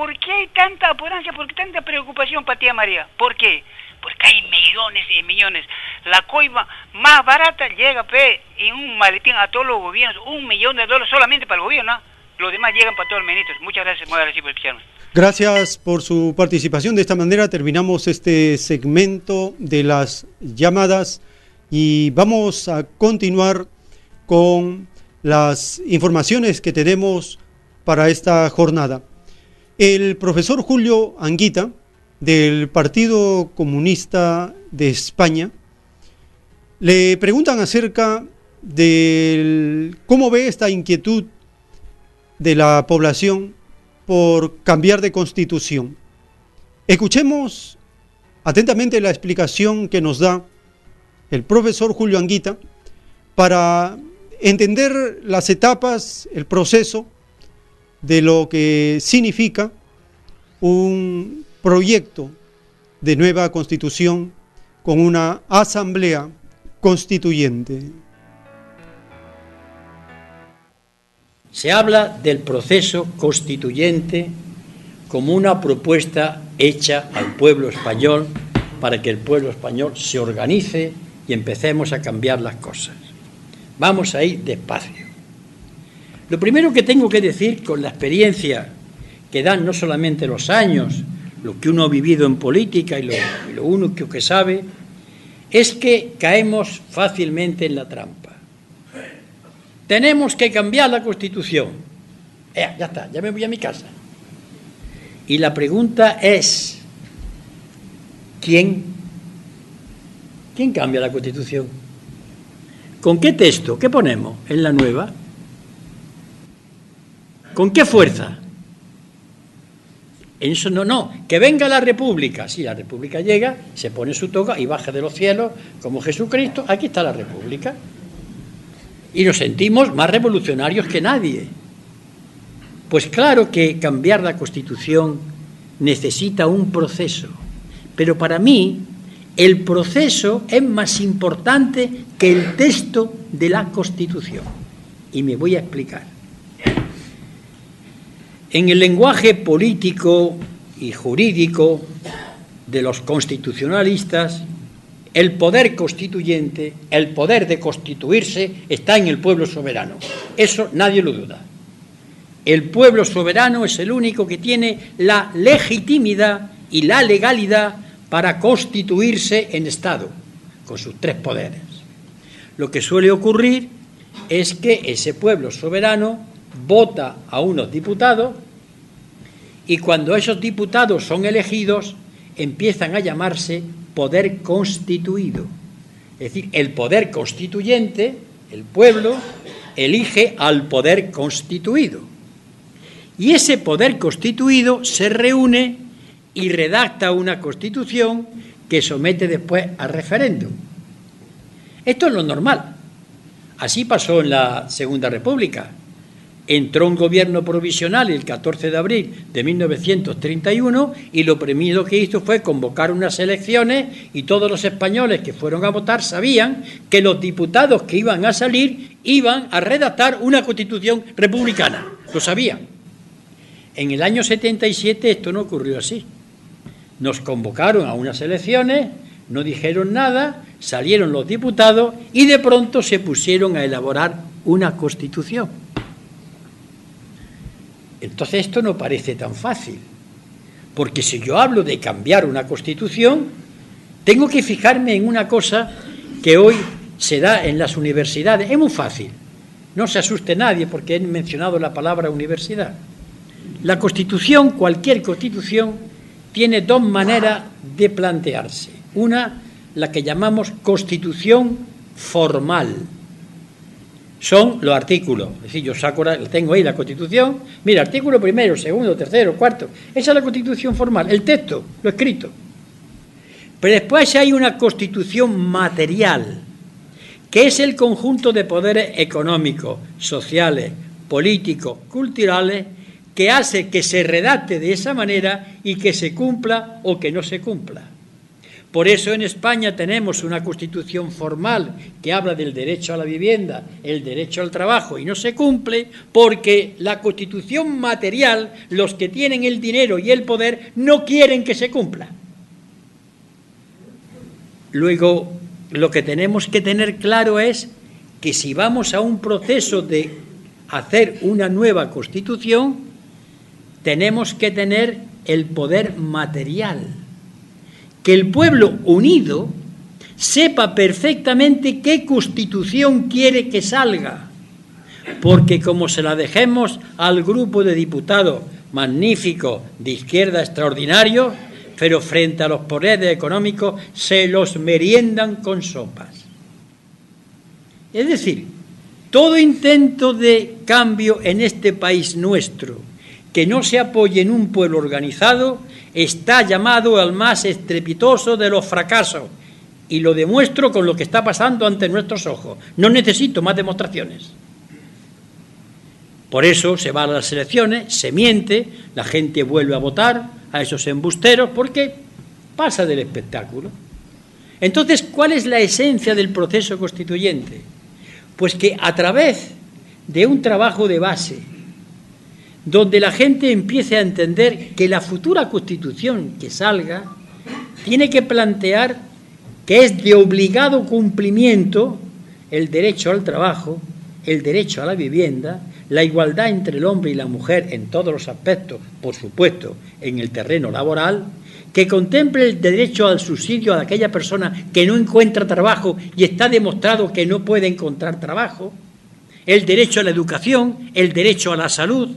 ¿Por qué hay tanta apurancia? ¿Por qué tanta preocupación para tía María? ¿Por qué? Porque hay millones y millones. La coima más barata llega pe, en un maletín a todos los gobiernos, un millón de dólares solamente para el gobierno. Los demás llegan para todos los ministros. Muchas gracias, muy agradecido por. Gracias por su participación. De esta manera terminamos este segmento de las llamadas y vamos a continuar con las informaciones que tenemos para esta jornada. El profesor Julio Anguita, del Partido Comunista de España, le preguntan acerca de cómo ve esta inquietud de la población por cambiar de constitución. Escuchemos atentamente la explicación que nos da el profesor Julio Anguita para entender las etapas, el proceso de lo que significa un proyecto de nueva constitución con una asamblea constituyente. Se habla del proceso constituyente como una propuesta hecha al pueblo español para que el pueblo español se organice y empecemos a cambiar las cosas. Vamos a ir despacio. Lo primero que tengo que decir con la experiencia que dan no solamente los años, lo que uno ha vivido en política y lo, único que sabe, es que caemos fácilmente en la trampa. Tenemos que cambiar la Constitución. Eh, ya está, ya me voy a mi casa. Y la pregunta es, ¿quién? ¿Quién cambia la Constitución? ¿Con qué texto? ¿Qué ponemos en la nueva? ¿Con qué fuerza? Eso no, no, que venga la República. Si la República llega, se pone su toga y baja de los cielos como Jesucristo. Aquí está la República. Y nos sentimos más revolucionarios que nadie. Pues claro que cambiar la Constitución necesita un proceso. Pero para mí, el proceso es más importante que el texto de la Constitución. Y me voy a explicar. En el lenguaje político y jurídico de los constitucionalistas, el poder constituyente, el poder de constituirse, está en el pueblo soberano. Eso nadie lo duda. El pueblo soberano es el único que tiene la legitimidad y la legalidad para constituirse en Estado, con sus tres poderes. Lo que suele ocurrir es que ese pueblo soberano vota a unos diputados y cuando esos diputados son elegidos empiezan a llamarse poder constituido. Es decir, el poder constituyente, el pueblo, elige al poder constituido. Y ese poder constituido se reúne y redacta una constitución que somete después a referéndum. Esto es lo normal. Así pasó en la Segunda República entró un gobierno provisional el 14 de abril de 1931 y lo primero que hizo fue convocar unas elecciones y todos los españoles que fueron a votar sabían que los diputados que iban a salir iban a redactar una constitución republicana. Lo sabían. En el año 77 esto no ocurrió así. Nos convocaron a unas elecciones, no dijeron nada, salieron los diputados y de pronto se pusieron a elaborar una constitución. Entonces esto no parece tan fácil, porque si yo hablo de cambiar una constitución, tengo que fijarme en una cosa que hoy se da en las universidades. Es muy fácil, no se asuste nadie porque he mencionado la palabra universidad. La constitución, cualquier constitución, tiene dos maneras de plantearse. Una, la que llamamos constitución formal, son los artículos. Es decir, yo saco, tengo ahí la Constitución, mira, artículo primero, segundo, tercero, cuarto. Esa es la Constitución formal, el texto, lo escrito. Pero después hay una Constitución material, que es el conjunto de poderes económicos, sociales, políticos, culturales, que hace que se redacte de esa manera y que se cumpla o que no se cumpla. Por eso en España tenemos una constitución formal que habla del derecho a la vivienda, el derecho al trabajo y no se cumple porque la constitución material, los que tienen el dinero y el poder, no quieren que se cumpla. Luego, lo que tenemos que tener claro es que si vamos a un proceso de hacer una nueva constitución, tenemos que tener el poder material que el pueblo unido sepa perfectamente qué constitución quiere que salga, porque como se la dejemos al grupo de diputados magnífico de izquierda extraordinario, pero frente a los poderes económicos se los meriendan con sopas. Es decir, todo intento de cambio en este país nuestro que no se apoye en un pueblo organizado está llamado al más estrepitoso de los fracasos. Y lo demuestro con lo que está pasando ante nuestros ojos. No necesito más demostraciones. Por eso se va a las elecciones, se miente, la gente vuelve a votar a esos embusteros porque pasa del espectáculo. Entonces, ¿cuál es la esencia del proceso constituyente? Pues que a través de un trabajo de base, donde la gente empiece a entender que la futura constitución que salga tiene que plantear que es de obligado cumplimiento el derecho al trabajo, el derecho a la vivienda, la igualdad entre el hombre y la mujer en todos los aspectos, por supuesto, en el terreno laboral, que contemple el derecho al subsidio a aquella persona que no encuentra trabajo y está demostrado que no puede encontrar trabajo, el derecho a la educación, el derecho a la salud,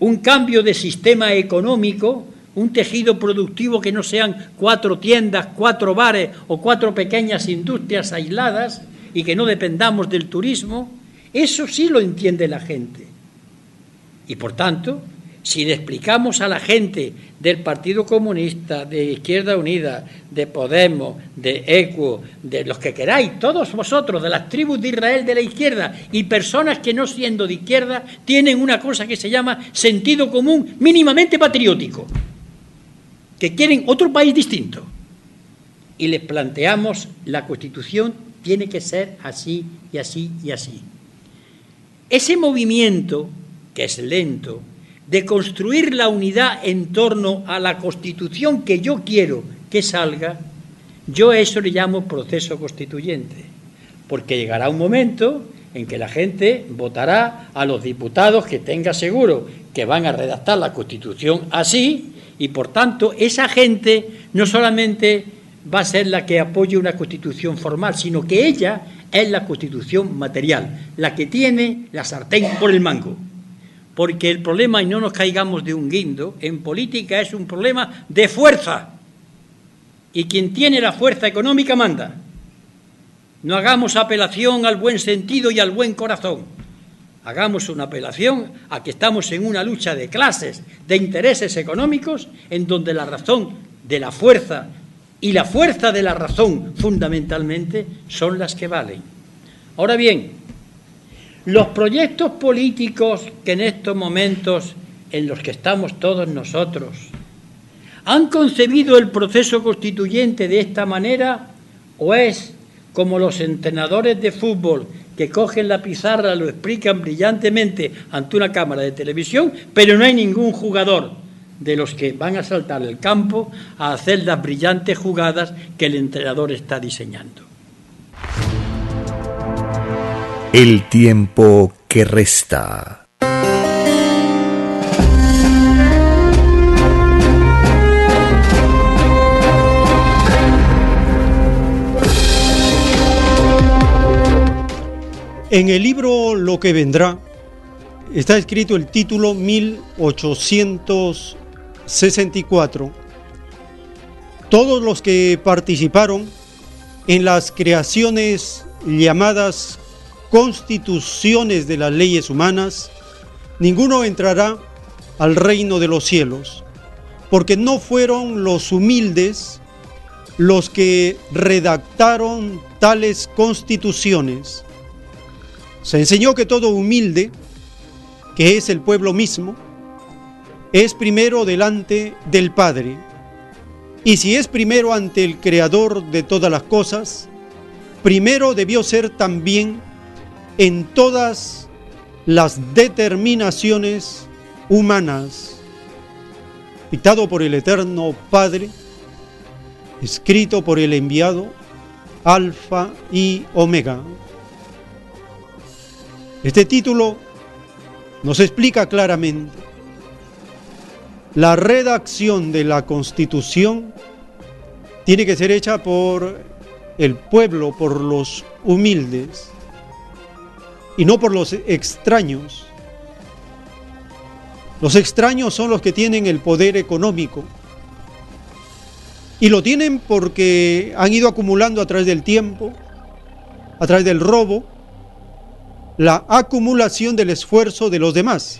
un cambio de sistema económico, un tejido productivo que no sean cuatro tiendas, cuatro bares o cuatro pequeñas industrias aisladas y que no dependamos del turismo, eso sí lo entiende la gente. Y por tanto, si le explicamos a la gente del Partido Comunista, de Izquierda Unida, de Podemos, de Equo, de los que queráis, todos vosotros, de las tribus de Israel de la izquierda y personas que no siendo de izquierda tienen una cosa que se llama sentido común mínimamente patriótico, que quieren otro país distinto. Y les planteamos la constitución tiene que ser así y así y así. Ese movimiento, que es lento, de construir la unidad en torno a la constitución que yo quiero que salga, yo a eso le llamo proceso constituyente, porque llegará un momento en que la gente votará a los diputados que tenga seguro que van a redactar la Constitución así y por tanto esa gente no solamente va a ser la que apoye una Constitución formal, sino que ella es la Constitución material, la que tiene la sartén por el mango. Porque el problema, y no nos caigamos de un guindo, en política es un problema de fuerza. Y quien tiene la fuerza económica manda. No hagamos apelación al buen sentido y al buen corazón. Hagamos una apelación a que estamos en una lucha de clases, de intereses económicos, en donde la razón de la fuerza y la fuerza de la razón fundamentalmente son las que valen. Ahora bien, los proyectos políticos que en estos momentos en los que estamos todos nosotros han concebido el proceso constituyente de esta manera o es como los entrenadores de fútbol que cogen la pizarra, lo explican brillantemente ante una cámara de televisión, pero no hay ningún jugador de los que van a saltar el campo a hacer las brillantes jugadas que el entrenador está diseñando. El tiempo que resta. En el libro Lo que vendrá está escrito el título 1864. Todos los que participaron en las creaciones llamadas constituciones de las leyes humanas, ninguno entrará al reino de los cielos, porque no fueron los humildes los que redactaron tales constituciones, se enseñó que todo humilde, que es el pueblo mismo, es primero delante del Padre. Y si es primero ante el Creador de todas las cosas, primero debió ser también en todas las determinaciones humanas, dictado por el Eterno Padre, escrito por el enviado Alfa y Omega. Este título nos explica claramente la redacción de la Constitución tiene que ser hecha por el pueblo, por los humildes y no por los extraños. Los extraños son los que tienen el poder económico y lo tienen porque han ido acumulando a través del tiempo, a través del robo, la acumulación del esfuerzo de los demás,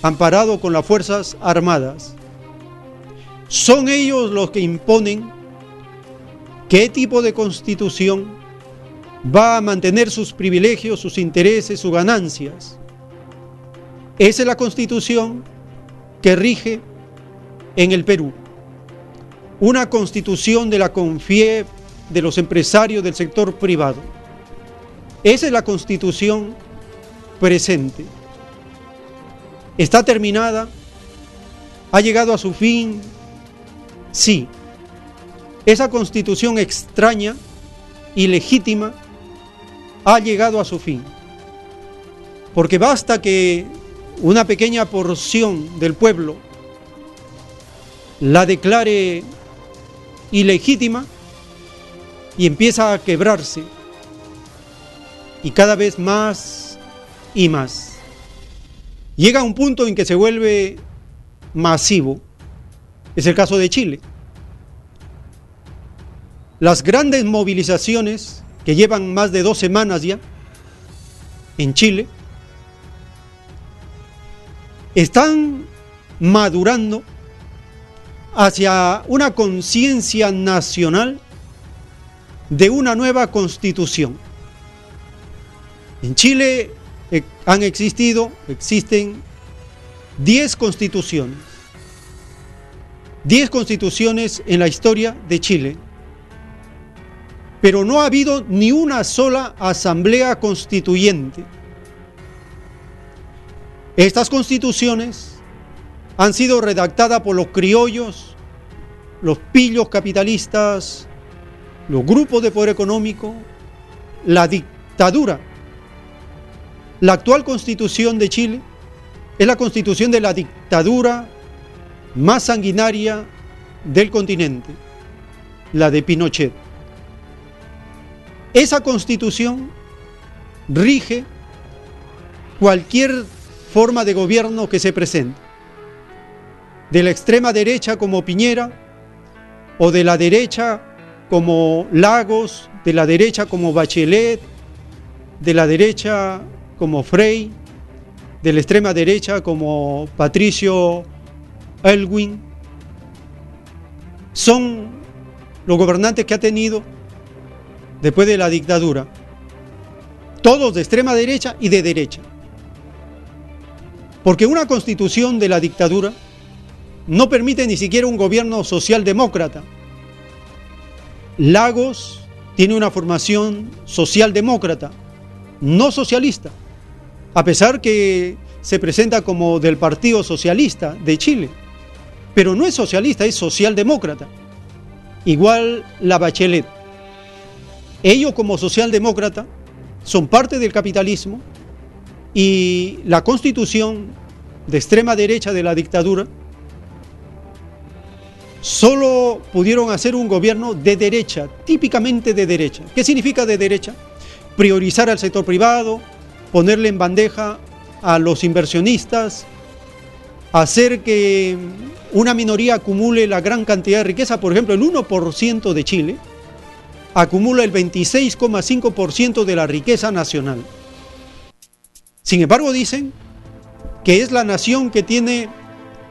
amparado con las Fuerzas Armadas. Son ellos los que imponen qué tipo de constitución va a mantener sus privilegios, sus intereses, sus ganancias. Esa es la constitución que rige en el Perú. Una constitución de la confie de los empresarios del sector privado. Esa es la constitución presente. ¿Está terminada? ¿Ha llegado a su fin? Sí. Esa constitución extraña y legítima ha llegado a su fin. Porque basta que una pequeña porción del pueblo la declare ilegítima y empieza a quebrarse. Y cada vez más y más. Llega a un punto en que se vuelve masivo. Es el caso de Chile. Las grandes movilizaciones que llevan más de dos semanas ya en Chile están madurando hacia una conciencia nacional de una nueva constitución. En Chile eh, han existido, existen 10 constituciones. 10 constituciones en la historia de Chile. Pero no ha habido ni una sola asamblea constituyente. Estas constituciones han sido redactadas por los criollos, los pillos capitalistas, los grupos de poder económico, la dictadura. La actual constitución de Chile es la constitución de la dictadura más sanguinaria del continente, la de Pinochet. Esa constitución rige cualquier forma de gobierno que se presente, de la extrema derecha como Piñera, o de la derecha como Lagos, de la derecha como Bachelet, de la derecha como Frey, de la extrema derecha como Patricio Elwin, son los gobernantes que ha tenido después de la dictadura, todos de extrema derecha y de derecha. Porque una constitución de la dictadura no permite ni siquiera un gobierno socialdemócrata. Lagos tiene una formación socialdemócrata, no socialista, a pesar que se presenta como del Partido Socialista de Chile, pero no es socialista, es socialdemócrata. Igual la Bachelet. Ellos como socialdemócrata son parte del capitalismo y la constitución de extrema derecha de la dictadura solo pudieron hacer un gobierno de derecha, típicamente de derecha. ¿Qué significa de derecha? Priorizar al sector privado, ponerle en bandeja a los inversionistas, hacer que una minoría acumule la gran cantidad de riqueza, por ejemplo, el 1% de Chile acumula el 26,5% de la riqueza nacional. Sin embargo, dicen que es la nación que tiene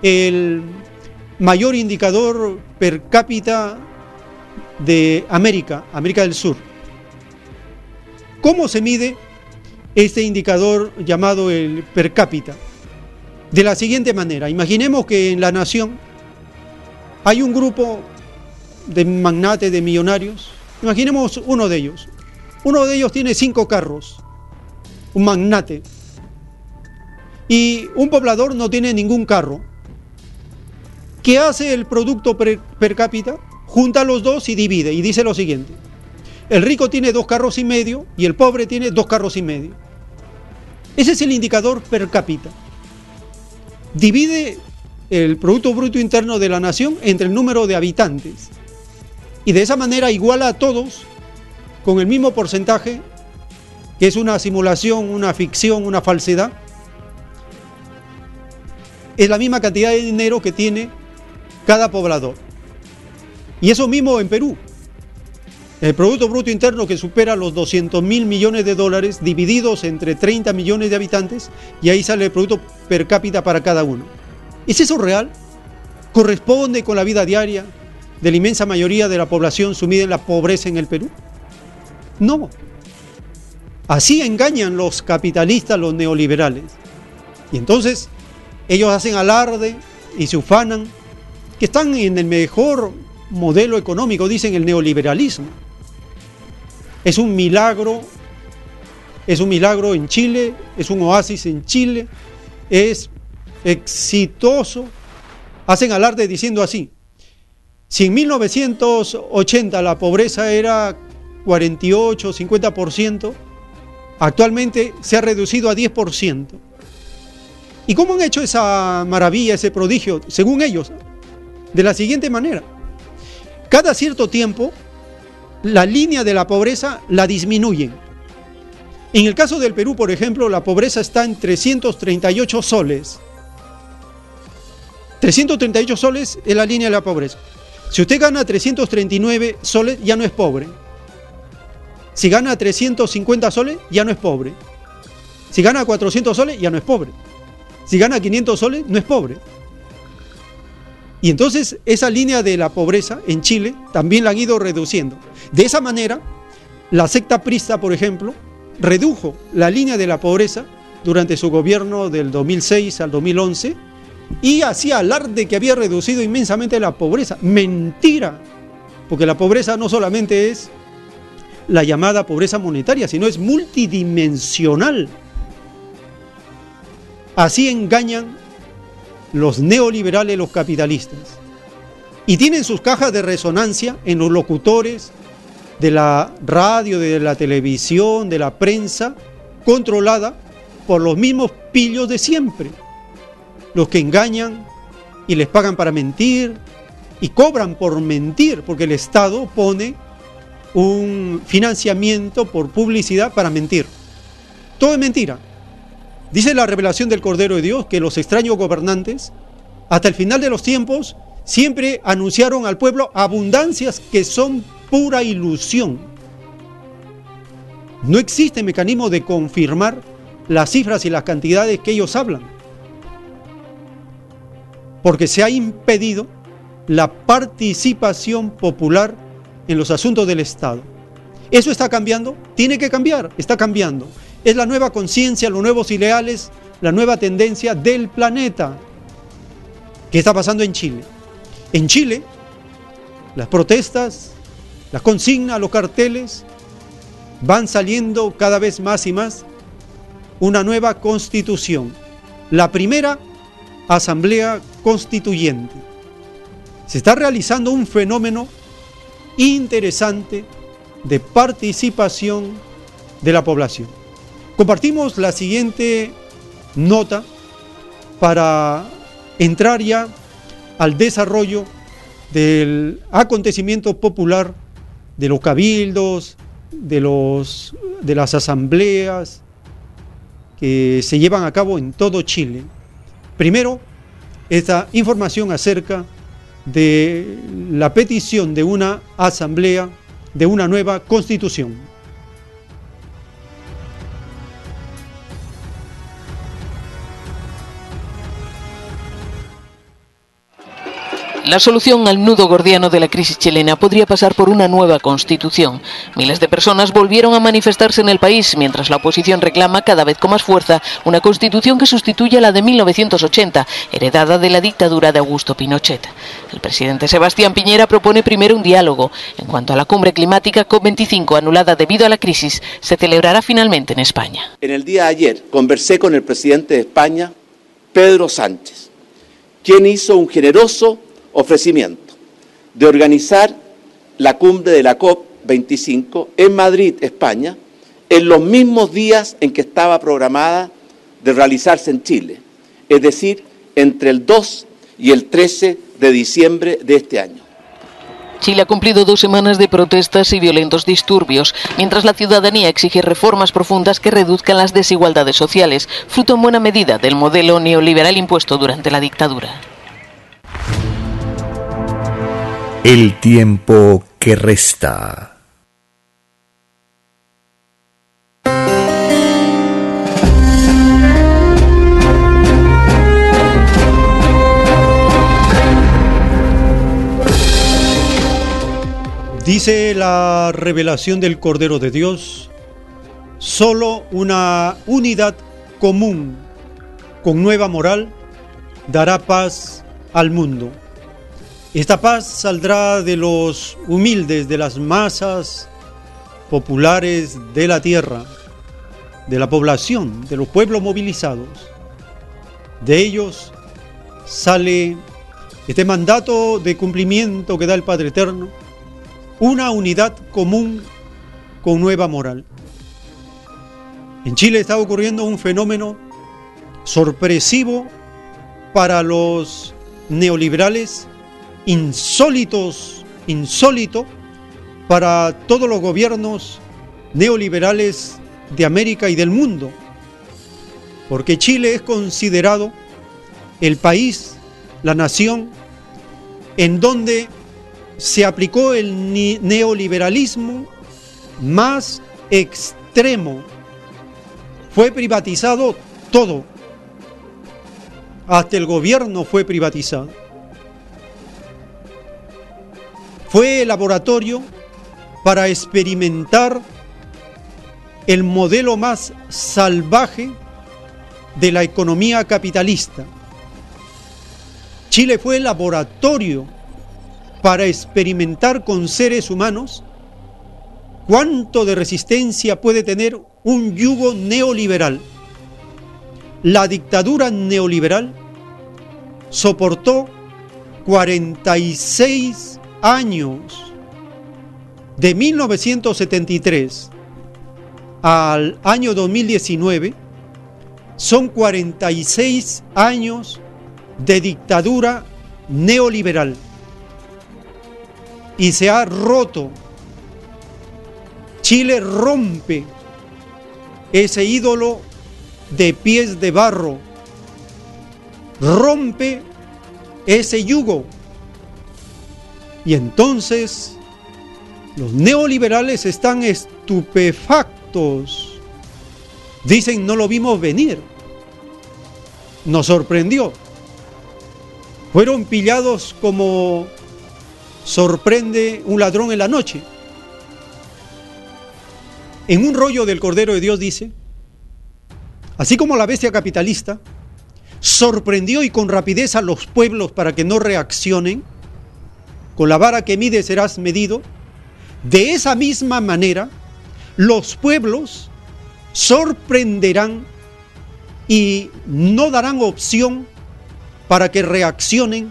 el mayor indicador per cápita de América, América del Sur. ¿Cómo se mide este indicador llamado el per cápita? De la siguiente manera, imaginemos que en la nación hay un grupo de magnates, de millonarios, imaginemos uno de ellos. Uno de ellos tiene cinco carros, un magnate, y un poblador no tiene ningún carro ¿Qué hace el producto per, cápita? Junta los dos y divide y dice lo siguiente. El rico tiene dos carros y medio y el pobre tiene dos carros y medio. Ese es el indicador per cápita. Divide el Producto Bruto Interno de la nación entre el número de habitantes. Y de esa manera iguala a todos con el mismo porcentaje, que es una simulación, una ficción, una falsedad. Es la misma cantidad de dinero que tiene cada poblador. Y eso mismo en Perú. El Producto Bruto Interno que supera los 200 mil millones de dólares divididos entre 30 millones de habitantes y ahí sale el Producto per cápita para cada uno. ¿Es eso real? ¿Corresponde con la vida diaria de la inmensa mayoría de la población sumida en la pobreza en el Perú? No. Así engañan los capitalistas, los neoliberales. Y entonces ellos hacen alarde y se ufanan que están en el mejor modelo económico, dicen el neoliberalismo. Es un milagro, es un milagro en Chile, es un oasis en Chile, es exitoso. Hacen alarde diciendo así, si en 1980 la pobreza era 48, 50%, actualmente se ha reducido a 10%. ¿Y cómo han hecho esa maravilla, ese prodigio? Según ellos, de la siguiente manera. Cada cierto tiempo, la línea de la pobreza la disminuyen. En el caso del Perú, por ejemplo, la pobreza está en 338 soles. 338 soles es la línea de la pobreza. Si usted gana 339 soles, ya no es pobre. Si gana 350 soles, ya no es pobre. Si gana 400 soles, ya no es pobre. Si gana 500 soles, no es pobre. Y entonces esa línea de la pobreza en Chile también la han ido reduciendo. De esa manera, la secta prista, por ejemplo, redujo la línea de la pobreza durante su gobierno del 2006 al 2011 y hacía alarde que había reducido inmensamente la pobreza. Mentira, porque la pobreza no solamente es la llamada pobreza monetaria, sino es multidimensional. Así engañan los neoliberales, los capitalistas. Y tienen sus cajas de resonancia en los locutores de la radio, de la televisión, de la prensa, controlada por los mismos pillos de siempre. Los que engañan y les pagan para mentir y cobran por mentir, porque el Estado pone un financiamiento por publicidad para mentir. Todo es mentira. Dice la revelación del Cordero de Dios que los extraños gobernantes, hasta el final de los tiempos, siempre anunciaron al pueblo abundancias que son pura ilusión. No existe mecanismo de confirmar las cifras y las cantidades que ellos hablan, porque se ha impedido la participación popular en los asuntos del Estado. ¿Eso está cambiando? Tiene que cambiar, está cambiando. Es la nueva conciencia, los nuevos ideales, la nueva tendencia del planeta. ¿Qué está pasando en Chile? En Chile, las protestas, las consignas, los carteles, van saliendo cada vez más y más una nueva constitución. La primera asamblea constituyente. Se está realizando un fenómeno interesante de participación de la población. Compartimos la siguiente nota para entrar ya al desarrollo del acontecimiento popular de los cabildos, de, los, de las asambleas que se llevan a cabo en todo Chile. Primero, esta información acerca de la petición de una asamblea, de una nueva constitución. La solución al nudo gordiano de la crisis chilena podría pasar por una nueva constitución. Miles de personas volvieron a manifestarse en el país mientras la oposición reclama cada vez con más fuerza una constitución que sustituya la de 1980, heredada de la dictadura de Augusto Pinochet. El presidente Sebastián Piñera propone primero un diálogo. En cuanto a la cumbre climática COP25 anulada debido a la crisis, se celebrará finalmente en España. En el día de ayer conversé con el presidente de España, Pedro Sánchez, quien hizo un generoso ofrecimiento de organizar la cumbre de la COP25 en Madrid, España, en los mismos días en que estaba programada de realizarse en Chile, es decir, entre el 2 y el 13 de diciembre de este año. Chile ha cumplido dos semanas de protestas y violentos disturbios, mientras la ciudadanía exige reformas profundas que reduzcan las desigualdades sociales, fruto en buena medida del modelo neoliberal impuesto durante la dictadura. El tiempo que resta. Dice la revelación del Cordero de Dios, solo una unidad común con nueva moral dará paz al mundo. Esta paz saldrá de los humildes, de las masas populares de la tierra, de la población, de los pueblos movilizados. De ellos sale este mandato de cumplimiento que da el Padre Eterno, una unidad común con nueva moral. En Chile está ocurriendo un fenómeno sorpresivo para los neoliberales insólitos, insólito para todos los gobiernos neoliberales de América y del mundo, porque Chile es considerado el país, la nación, en donde se aplicó el neoliberalismo más extremo. Fue privatizado todo. Hasta el gobierno fue privatizado. Fue laboratorio para experimentar el modelo más salvaje de la economía capitalista. Chile fue laboratorio para experimentar con seres humanos cuánto de resistencia puede tener un yugo neoliberal. La dictadura neoliberal soportó 46 años de 1973 al año 2019 son 46 años de dictadura neoliberal y se ha roto. Chile rompe ese ídolo de pies de barro, rompe ese yugo. Y entonces los neoliberales están estupefactos. Dicen, no lo vimos venir. Nos sorprendió. Fueron pillados como sorprende un ladrón en la noche. En un rollo del Cordero de Dios dice, así como la bestia capitalista sorprendió y con rapidez a los pueblos para que no reaccionen, con la vara que mide serás medido, de esa misma manera los pueblos sorprenderán y no darán opción para que reaccionen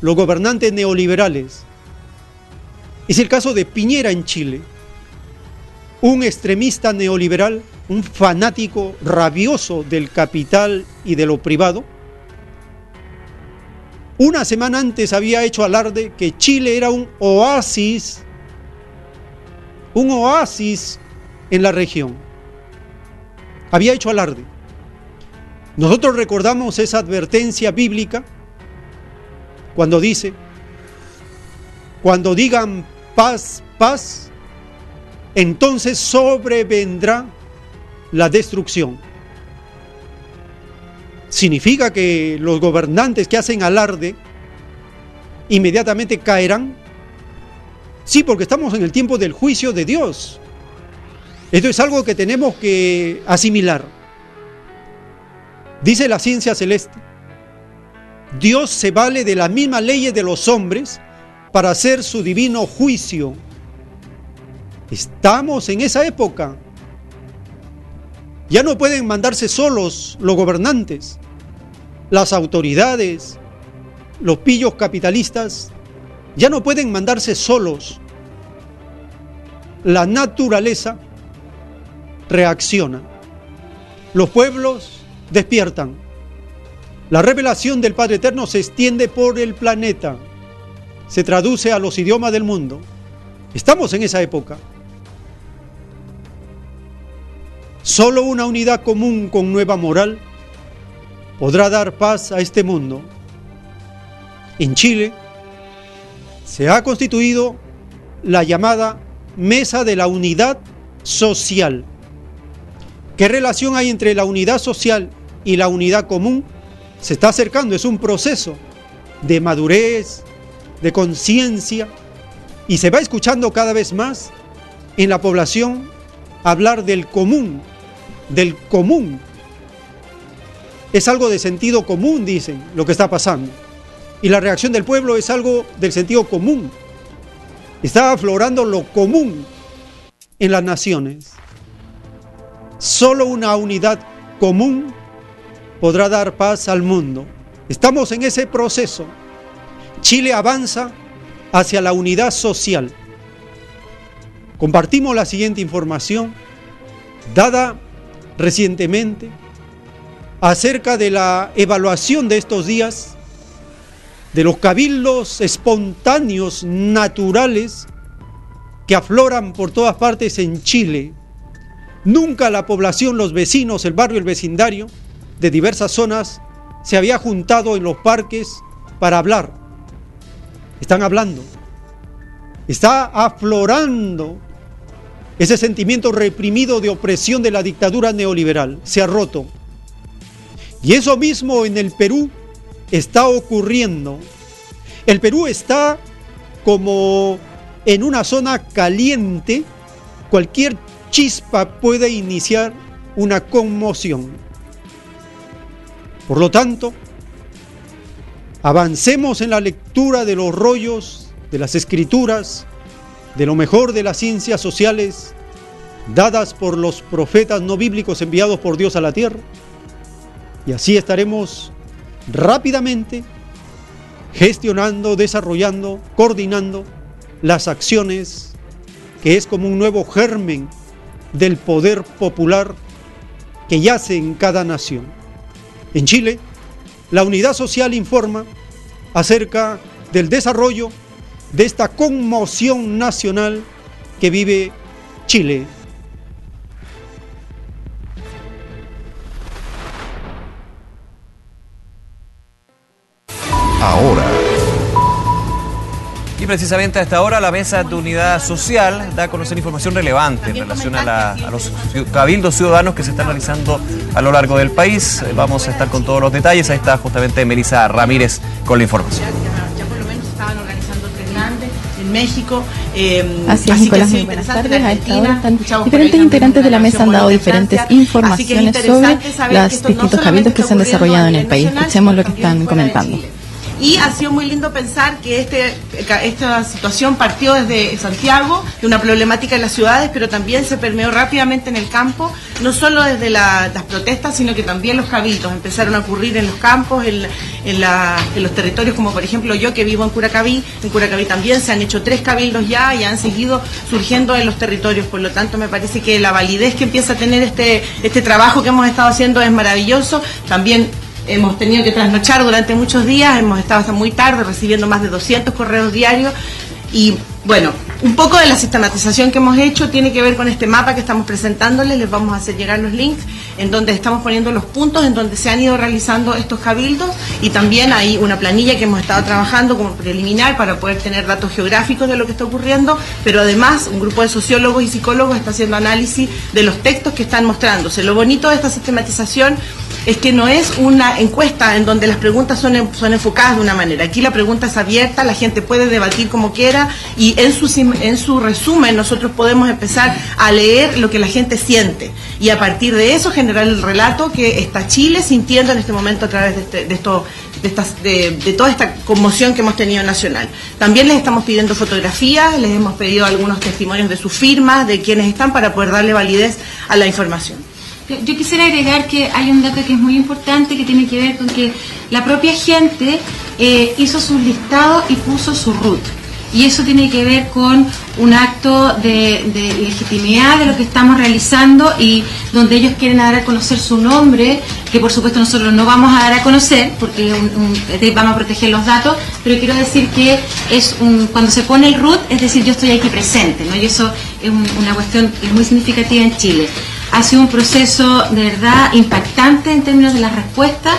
los gobernantes neoliberales es el caso de Piñera en Chile, un extremista neoliberal, un fanático rabioso del capital y de lo privado. Una semana antes había hecho alarde que Chile era un oasis, un oasis en la región. Había hecho alarde. Nosotros recordamos esa advertencia bíblica cuando dice, cuando digan paz, paz, entonces sobrevendrá la destrucción. ¿Significa que los gobernantes que hacen alarde inmediatamente caerán? Sí, porque estamos en el tiempo del juicio de Dios. Esto es algo que tenemos que asimilar. Dice la ciencia celeste, Dios se vale de las mismas leyes de los hombres para hacer su divino juicio. Estamos en esa época. Ya no pueden mandarse solos los gobernantes, las autoridades, los pillos capitalistas, ya no pueden mandarse solos. La naturaleza reacciona. Los pueblos despiertan. La revelación del Padre Eterno se extiende por el planeta se traduce a los idiomas del mundo. Estamos en esa época. Solo una unidad común con nueva moral podrá dar paz a este mundo. En Chile se ha constituido la llamada Mesa de la Unidad Social. ¿Qué relación hay entre la unidad social y la unidad común? Se está acercando, es un proceso de madurez, de conciencia y se va escuchando cada vez más en la población hablar del común, del común. Es algo de sentido común, dicen, lo que está pasando. Y la reacción del pueblo es algo del sentido común. Está aflorando lo común en las naciones. Solo una unidad común podrá dar paz al mundo. Estamos en ese proceso. Chile avanza hacia la unidad social. Compartimos la siguiente información dada recientemente acerca de la evaluación de estos días de los cabildos espontáneos naturales que afloran por todas partes en Chile. Nunca la población, los vecinos, el barrio, el vecindario de diversas zonas se había juntado en los parques para hablar están hablando. Está aflorando ese sentimiento reprimido de opresión de la dictadura neoliberal. Se ha roto. Y eso mismo en el Perú está ocurriendo. El Perú está como en una zona caliente. Cualquier chispa puede iniciar una conmoción. Por lo tanto, Avancemos en la lectura de los rollos, de las escrituras, de lo mejor de las ciencias sociales dadas por los profetas no bíblicos enviados por Dios a la tierra. Y así estaremos rápidamente gestionando, desarrollando, coordinando las acciones que es como un nuevo germen del poder popular que yace en cada nación. En Chile, la Unidad Social informa acerca del desarrollo de esta conmoción nacional que vive Chile. Ahora, Y precisamente a esta hora la Mesa de Unidad Social da a conocer información relevante en relación a, la- a los cabildos ciudadanos que se están realizando a lo largo del país. Vamos a estar con todos los detalles. Ahí está justamente Melissa Ramírez con la información. En México. eh, Así es, que Nicolás, muy buenas tardes. A esta hora están diferentes integrantes de la mesa han dado diferentes que informaciones sobre los que no distintos cabildos que se han desarrollado en el país. Escuchemos lo que están comentando. Y ha sido muy lindo pensar que este, esta situación partió desde Santiago, de una problemática en las ciudades, pero también se permeó rápidamente en el campo, no solo desde la- las protestas, sino que también los cabildos empezaron a ocurrir en los campos, en, en los territorios, como por ejemplo yo que vivo en Curacaví, en Curacaví también se han hecho tres cabildos ya y han seguido surgiendo en los territorios, por lo tanto me parece que la validez que empieza a tener este, este trabajo que hemos estado haciendo es maravilloso, también Hemos tenido que trasnochar durante muchos días, hemos estado hasta muy tarde recibiendo más de 200 correos diarios. Y bueno, un poco de la sistematización que hemos hecho tiene que ver con este mapa que estamos presentándoles, les vamos a hacer llegar los links en donde estamos poniendo los puntos en donde se han ido realizando estos cabildos. Y también hay una planilla que hemos estado trabajando como preliminar para poder tener datos geográficos de lo que está ocurriendo, pero además un grupo de sociólogos y psicólogos está haciendo análisis de los textos que están mostrándose. Lo bonito de esta sistematización es que no es una encuesta en donde las preguntas son, son enfocadas de una manera. Aquí la pregunta es abierta, la gente puede debatir como quiera y en su, en su resumen nosotros podemos empezar a leer lo que la gente siente y a partir de eso generar el relato que está Chile sintiendo en este momento a través de, este- de esto de, estas- de toda esta conmoción que hemos tenido nacional. También les estamos pidiendo fotografías, les hemos pedido algunos testimonios de sus firmas, de quienes están, para poder darle validez a la información. Yo quisiera agregar que hay un dato que es muy importante que tiene que ver con que la propia gente eh, hizo sus listados y puso su root. Y eso tiene que ver con un acto de, legitimidad de lo que estamos realizando y donde ellos quieren dar a conocer su nombre, que por supuesto nosotros no vamos a dar a conocer porque un- un- vamos a proteger los datos, pero quiero decir que es un, cuando se pone el root, es decir, yo estoy aquí presente, ¿no? y eso es un- una cuestión es muy significativa en Chile. Ha sido un proceso de verdad impactante en términos de las respuestas.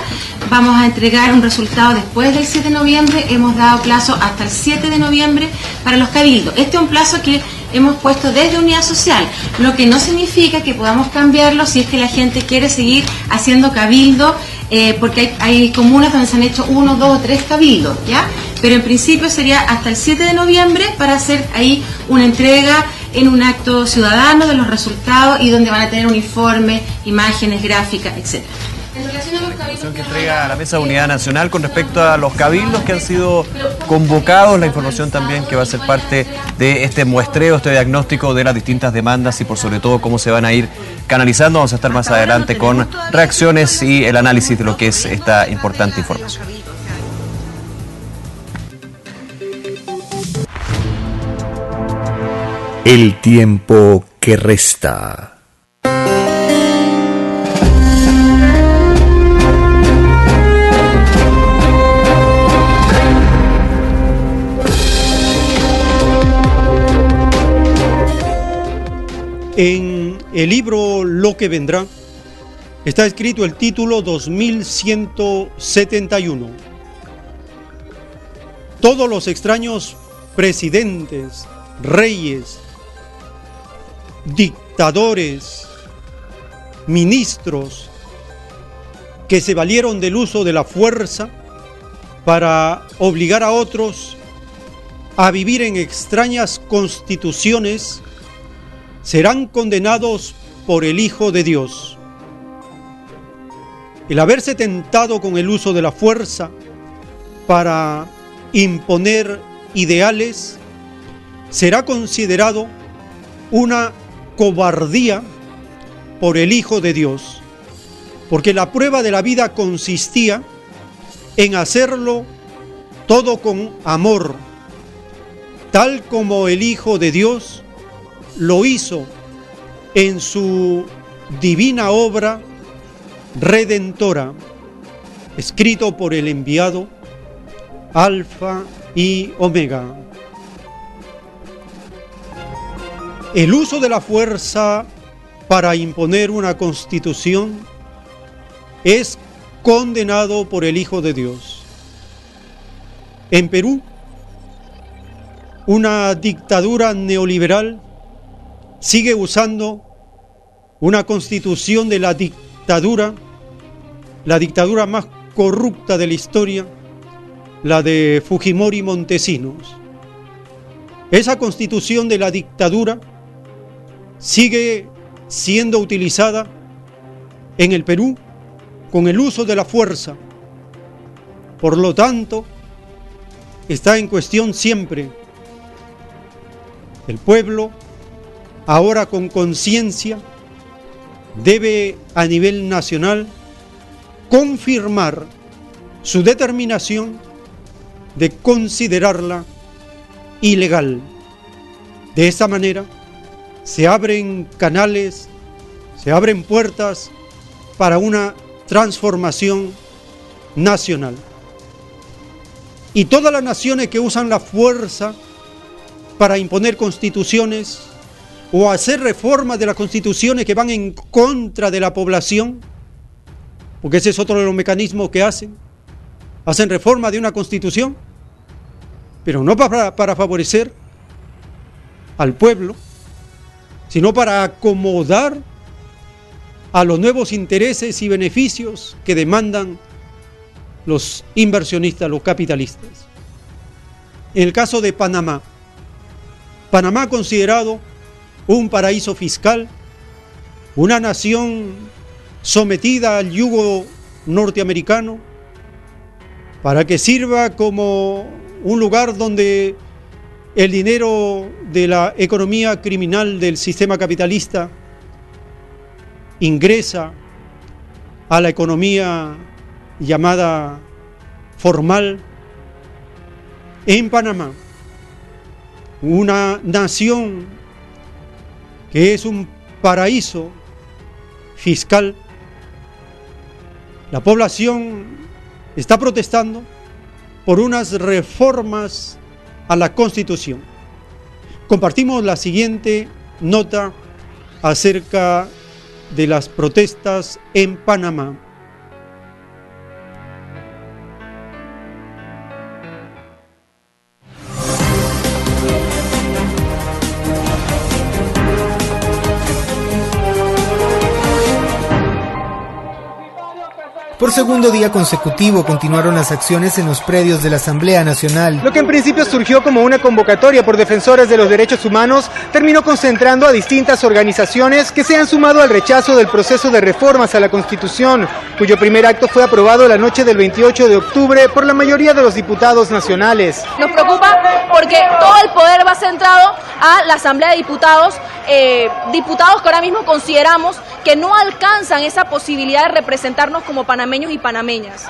Vamos a entregar un resultado después del 7 de noviembre. Hemos dado plazo hasta el 7 de noviembre para los cabildos. Este es un plazo que hemos puesto desde Unidad Social, lo que no significa que podamos cambiarlo si es que la gente quiere seguir haciendo cabildo, eh, porque hay, hay comunas donde se han hecho uno, dos o tres cabildos, ¿ya? Pero en principio sería hasta el 7 de noviembre para hacer ahí una entrega en un acto ciudadano de los resultados y donde van a tener un informe, imágenes, gráficas, etcétera. En relación a los cabildos que entrega a la Mesa de Unidad Nacional con respecto a los cabildos que han sido convocados, la información también que va a ser parte de este muestreo, este diagnóstico de las distintas demandas y por sobre todo cómo se van a ir canalizando. Vamos a estar más adelante con reacciones y el análisis de lo que es esta importante información. El tiempo que resta. En el libro Lo que vendrá está escrito el título 2171. Todos los extraños presidentes, reyes, dictadores, ministros que se valieron del uso de la fuerza para obligar a otros a vivir en extrañas constituciones serán condenados por el Hijo de Dios. El haberse tentado con el uso de la fuerza para imponer ideales será considerado una cobardía por el Hijo de Dios, porque la prueba de la vida consistía en hacerlo todo con amor, tal como el Hijo de Dios lo hizo en su divina obra redentora, escrito por el enviado Alfa y Omega. El uso de la fuerza para imponer una constitución es condenado por el Hijo de Dios. En Perú, una dictadura neoliberal sigue usando una constitución de la dictadura, la dictadura más corrupta de la historia, la de Fujimori Montesinos. Esa constitución de la dictadura sigue siendo utilizada en el Perú con el uso de la fuerza. Por lo tanto, está en cuestión siempre el pueblo, ahora con conciencia, debe a nivel nacional confirmar su determinación de considerarla ilegal. De esta manera se abren canales, se abren puertas para una transformación nacional. Y todas las naciones que usan la fuerza para imponer constituciones o hacer reformas de las constituciones que van en contra de la población, porque ese es otro de los mecanismos que hacen, hacen reforma de una constitución, pero no para, para favorecer al pueblo, sino para acomodar a los nuevos intereses y beneficios que demandan los inversionistas, los capitalistas. En el caso de Panamá, Panamá considerado un paraíso fiscal, una nación sometida al yugo norteamericano, para que sirva como un lugar donde el dinero de la economía criminal del sistema capitalista ingresa a la economía llamada formal en Panamá, una nación que es un paraíso fiscal, la población está protestando por unas reformas a la Constitución. Compartimos la siguiente nota acerca de las protestas en Panamá. Por segundo día consecutivo continuaron las acciones en los predios de la Asamblea Nacional. Lo que en principio surgió como una convocatoria por defensores de los derechos humanos terminó concentrando a distintas organizaciones que se han sumado al rechazo del proceso de reformas a la Constitución, cuyo primer acto fue aprobado la noche del 28 de octubre por la mayoría de los diputados nacionales. Nos preocupa porque todo el poder va centrado a la Asamblea de Diputados, eh, diputados que ahora mismo consideramos que no alcanzan esa posibilidad de representarnos como panameños y panameñas.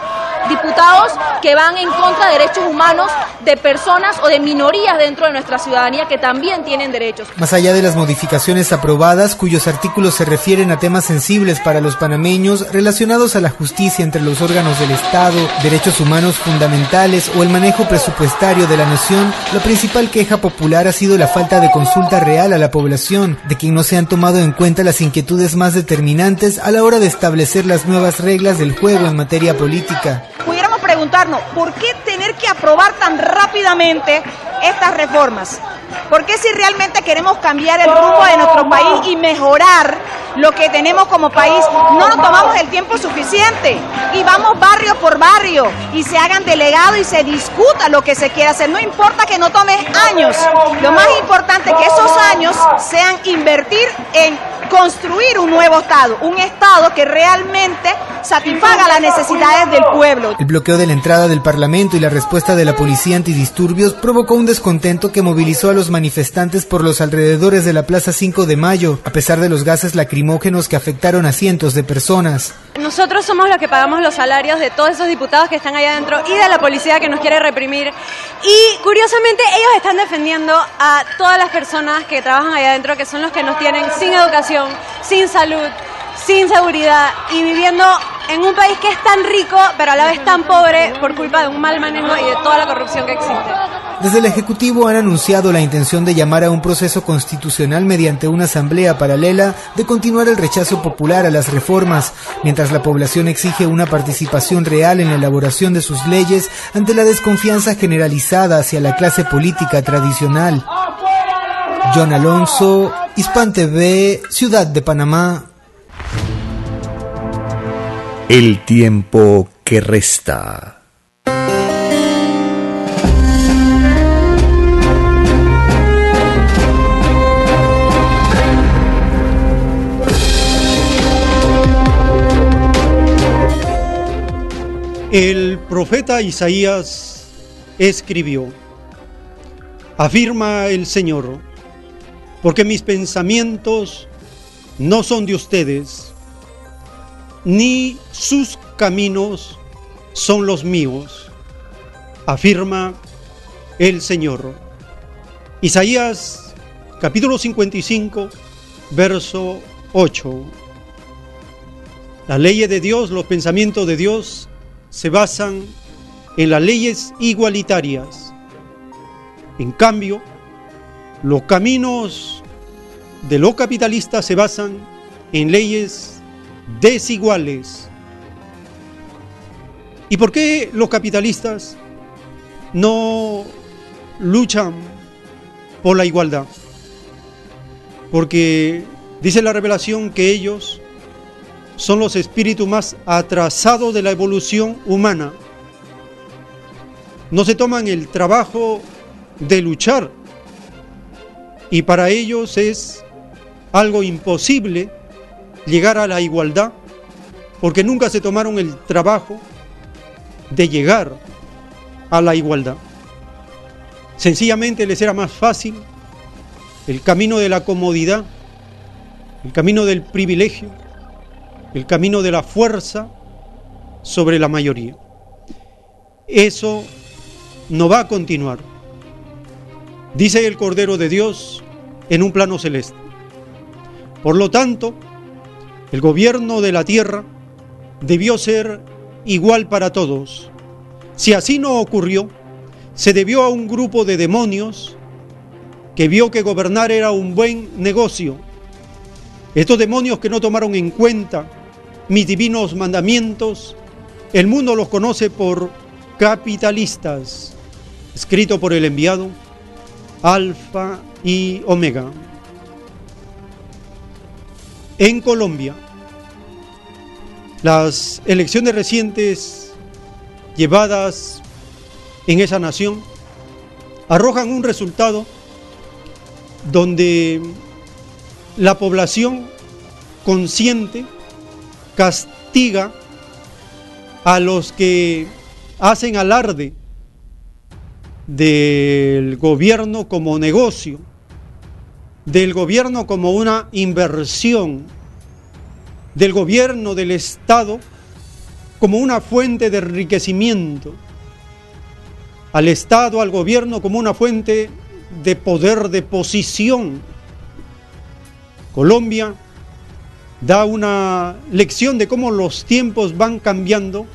Diputados que van en contra de derechos humanos de personas o de minorías dentro de nuestra ciudadanía que también tienen derechos. Más allá de las modificaciones aprobadas, cuyos artículos se refieren a temas sensibles para los panameños relacionados a la justicia entre los órganos del Estado, derechos humanos fundamentales o el manejo presupuestario de la nación, la principal queja popular ha sido la falta de consulta real a la población, de quien no se han tomado en cuenta las inquietudes más determinantes a la hora de establecer las nuevas reglas del juego en materia política. Pudiéramos preguntarnos, ¿por qué tener que aprobar tan rápidamente estas reformas? ¿Por qué si realmente queremos cambiar el rumbo de nuestro país y mejorar lo que tenemos como país, no nos tomamos el tiempo suficiente y vamos barrio por barrio y se hagan delegados y se discuta lo que se quiere hacer? No importa que no tome años, lo más importante es que esos años sean invertir en construir un nuevo Estado, un Estado que realmente satisfaga las necesidades del pueblo. El bloqueo de la entrada del Parlamento y la respuesta de la policía antidisturbios provocó un descontento que movilizó a los manifestantes por los alrededores de la Plaza 5 de Mayo, a pesar de los gases lacrimógenos que afectaron a cientos de personas. nosotros somos los que pagamos los salarios de todos esos diputados que están allá adentro y de la policía que nos quiere reprimir. Y curiosamente ellos están defendiendo a todas las personas que trabajan allá adentro, que son los que nos tienen sin educación, sin salud, sin seguridad y viviendo en un país que es tan rico, pero a la vez tan pobre por culpa de un mal manejo y de toda la corrupción que existe. Desde el Ejecutivo han anunciado la intención de llamar a un proceso constitucional mediante una asamblea paralela de continuar el rechazo popular a las reformas, mientras la población exige una participación real en la elaboración de sus leyes ante la desconfianza generalizada hacia la clase política tradicional. John Alonso, Hispan TV, Ciudad de Panamá. El tiempo que resta. El profeta Isaías escribió, afirma el Señor, porque mis pensamientos no son de ustedes, ni sus caminos son los míos, afirma el Señor. Isaías capítulo 55, verso 8. Las leyes de Dios, los pensamientos de Dios se basan en las leyes igualitarias. En cambio, los caminos de los capitalistas se basan en leyes desiguales. ¿Y por qué los capitalistas no luchan por la igualdad? Porque dice la revelación que ellos son los espíritus más atrasados de la evolución humana. No se toman el trabajo de luchar y para ellos es algo imposible llegar a la igualdad porque nunca se tomaron el trabajo de llegar a la igualdad. Sencillamente les era más fácil el camino de la comodidad, el camino del privilegio, el camino de la fuerza sobre la mayoría. Eso no va a continuar. Dice el Cordero de Dios en un plano celeste. Por lo tanto, el gobierno de la tierra debió ser igual para todos. Si así no ocurrió, se debió a un grupo de demonios que vio que gobernar era un buen negocio. Estos demonios que no tomaron en cuenta mis divinos mandamientos, el mundo los conoce por capitalistas, escrito por el enviado Alfa y Omega. En Colombia, las elecciones recientes llevadas en esa nación arrojan un resultado donde la población consciente castiga a los que hacen alarde del gobierno como negocio, del gobierno como una inversión, del gobierno del Estado como una fuente de enriquecimiento, al Estado, al gobierno como una fuente de poder, de posición. Colombia da una lección de cómo los tiempos van cambiando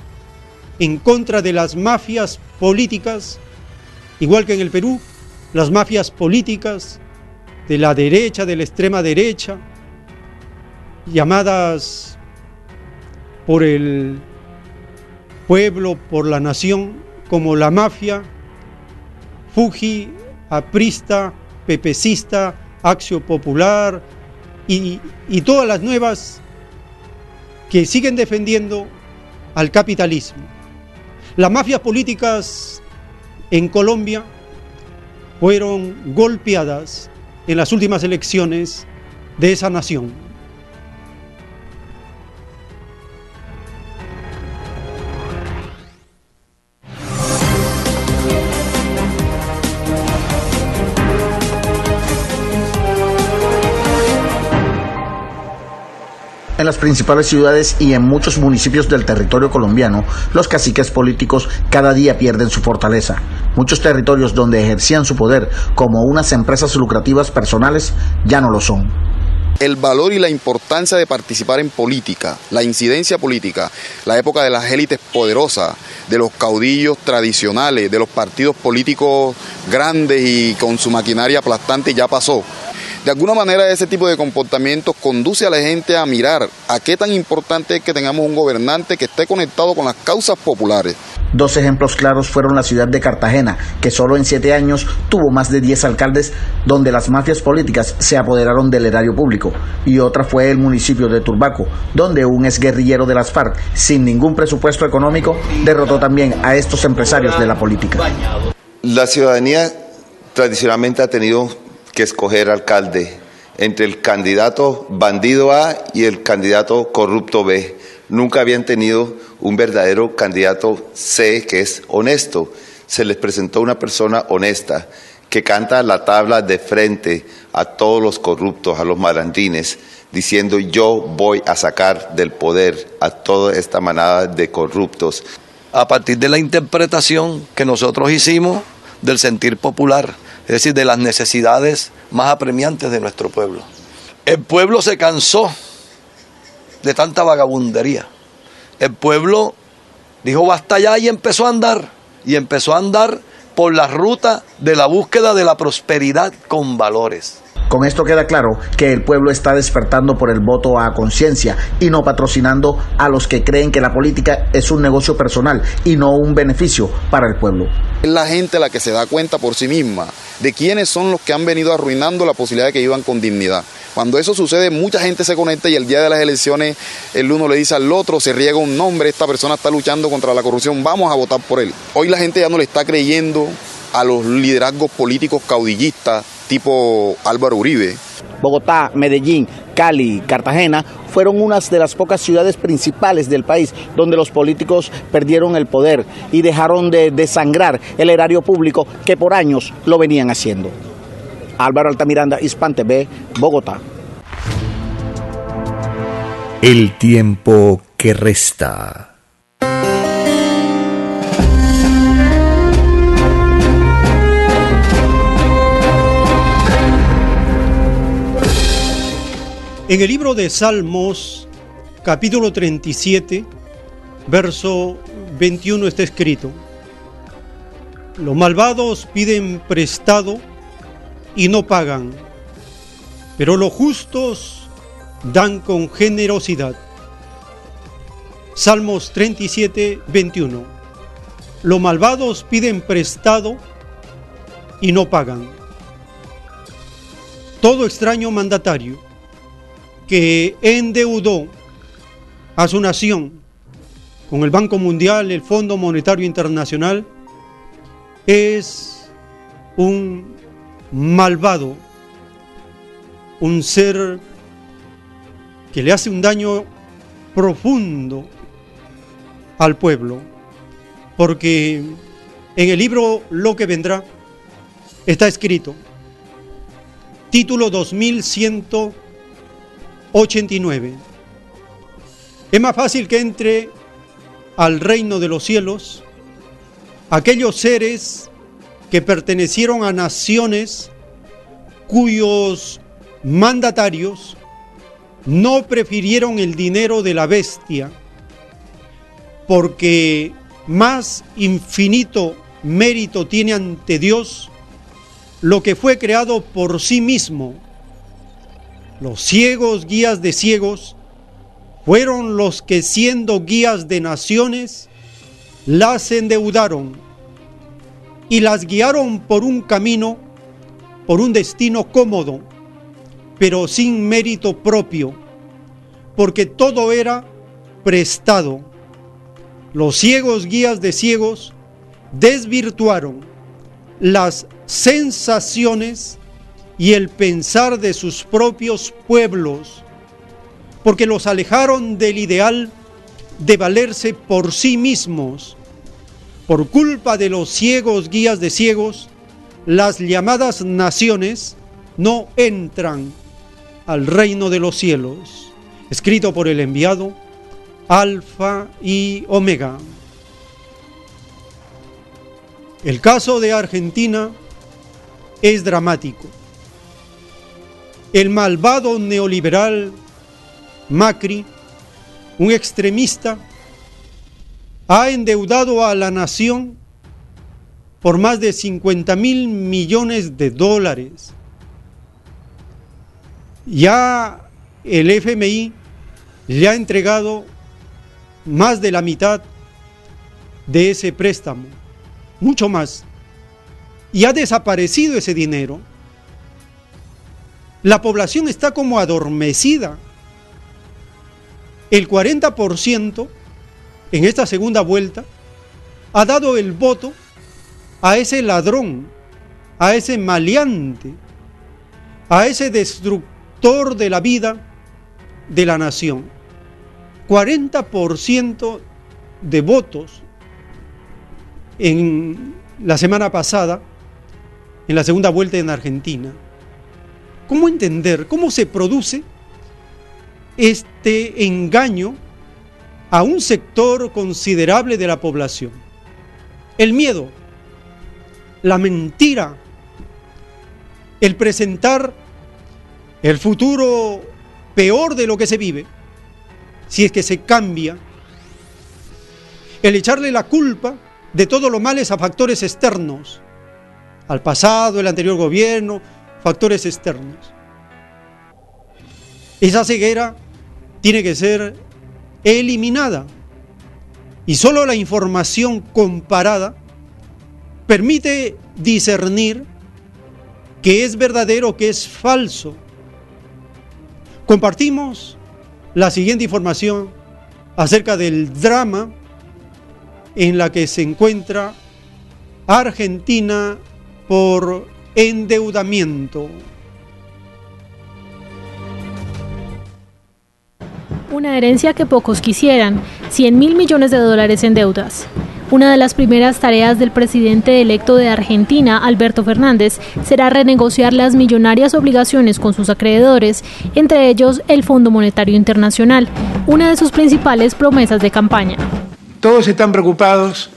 en contra de las mafias políticas, igual que en el Perú, las mafias políticas de la derecha, de la extrema derecha, llamadas por el pueblo, por la nación, como la mafia, Fuji, aprista, pepecista, Axio Popular, y, todas las nuevas que siguen defendiendo al capitalismo. Las mafias políticas en Colombia fueron golpeadas en las últimas elecciones de esa nación. En las principales ciudades y en muchos municipios del territorio colombiano, los caciques políticos cada día pierden su fortaleza. Muchos territorios donde ejercían su poder como unas empresas lucrativas personales ya no lo son el valor y la importancia de participar en política, la incidencia política, la época de las élites poderosas, de los caudillos tradicionales, de los partidos políticos grandes y con su maquinaria aplastante ya pasó. De alguna manera ese tipo de comportamiento conduce a la gente a mirar a qué tan importante es que tengamos un gobernante que esté conectado con las causas populares. Dos ejemplos claros fueron la ciudad de Cartagena, que solo en siete años tuvo más de diez alcaldes donde las mafias políticas se apoderaron del erario público, y otra fue el municipio de Turbaco, donde un exguerrillero de las FARC, sin ningún presupuesto económico, derrotó también a estos empresarios de la política. La ciudadanía tradicionalmente ha tenido que escoger alcalde entre el candidato bandido A y el candidato corrupto B. Nunca habían tenido un verdadero candidato C que es honesto. Se les presentó una persona honesta que canta la tabla de frente a todos los corruptos, a los malandrines, diciendo yo voy a sacar del poder a toda esta manada de corruptos. A partir de la interpretación que nosotros hicimos del sentir popular, es decir, de las necesidades más apremiantes de nuestro pueblo. El pueblo se cansó de tanta vagabundería. El pueblo dijo basta ya y empezó a andar. Y empezó a andar por la ruta de la búsqueda de la prosperidad con valores. Con esto queda claro que el pueblo está despertando por el voto a conciencia y no patrocinando a los que creen que la política es un negocio personal y no un beneficio para el pueblo. Es la gente la que se da cuenta por sí misma de quiénes son los que han venido arruinando la posibilidad de que vivan con dignidad. Cuando eso sucede, mucha gente se conecta y el día de las elecciones el uno le dice al otro, se riega un nombre, esta persona está luchando contra la corrupción, vamos a votar por él. Hoy la gente ya no le está creyendo a los liderazgos políticos caudillistas tipo Álvaro Uribe. Bogotá, Medellín, Cali, Cartagena fueron unas de las pocas ciudades principales del país donde los políticos perdieron el poder y dejaron de desangrar el erario público que por años lo venían haciendo. Álvaro Altamiranda, Hispan TV, Bogotá. El tiempo que resta. En el libro de Salmos, capítulo 37, verso 21 está escrito, los malvados piden prestado y no pagan, pero los justos dan con generosidad. Salmos 37, 21. Los malvados piden prestado y no pagan. Todo extraño mandatario que endeudó a su nación con el Banco Mundial, el Fondo Monetario Internacional, es un malvado, un ser que le hace un daño profundo al pueblo, porque en el libro Lo que vendrá está escrito, título 2100 89. Es más fácil que entre al reino de los cielos aquellos seres que pertenecieron a naciones cuyos mandatarios no prefirieron el dinero de la bestia porque más infinito mérito tiene ante Dios lo que fue creado por sí mismo los ciegos guías de ciegos fueron los que siendo guías de naciones las endeudaron y las guiaron por un camino, por un destino cómodo, pero sin mérito propio, porque todo era prestado. Los ciegos guías de ciegos desvirtuaron las sensaciones y el pensar de sus propios pueblos, porque los alejaron del ideal de valerse por sí mismos. Por culpa de los ciegos guías de ciegos, las llamadas naciones no entran al reino de los cielos. escrito por el enviado Alfa y Omega. El caso de Argentina es dramático. El malvado neoliberal Macri, un extremista, ha endeudado a la nación por más de 50 mil millones de dólares. Ya el FMI le ha entregado más de la mitad de ese préstamo, mucho más. Y ha desaparecido ese dinero. La población está como adormecida. El 40% en esta segunda vuelta ha dado el voto a ese ladrón, a ese maleante, a ese destructor de la vida de la nación. 40% de votos en la semana pasada, en la segunda vuelta en Argentina. ¿Cómo entender, cómo se produce este engaño a un sector considerable de la población? El miedo, la mentira, el presentar el futuro peor de lo que se vive, si es que se cambia, el echarle la culpa de todos los males a factores externos, al pasado, el anterior gobierno, factores externos. Esa ceguera tiene que ser eliminada y solo la información comparada permite discernir qué es verdadero, qué es falso. Compartimos la siguiente información acerca del drama en la que se encuentra Argentina por endeudamiento. Una herencia que pocos quisieran, 100 mil millones de dólares en deudas. Una de las primeras tareas del presidente electo de Argentina, Alberto Fernández, será renegociar las millonarias obligaciones con sus acreedores, entre ellos el Fondo Monetario Internacional, una de sus principales promesas de campaña. Todos están preocupados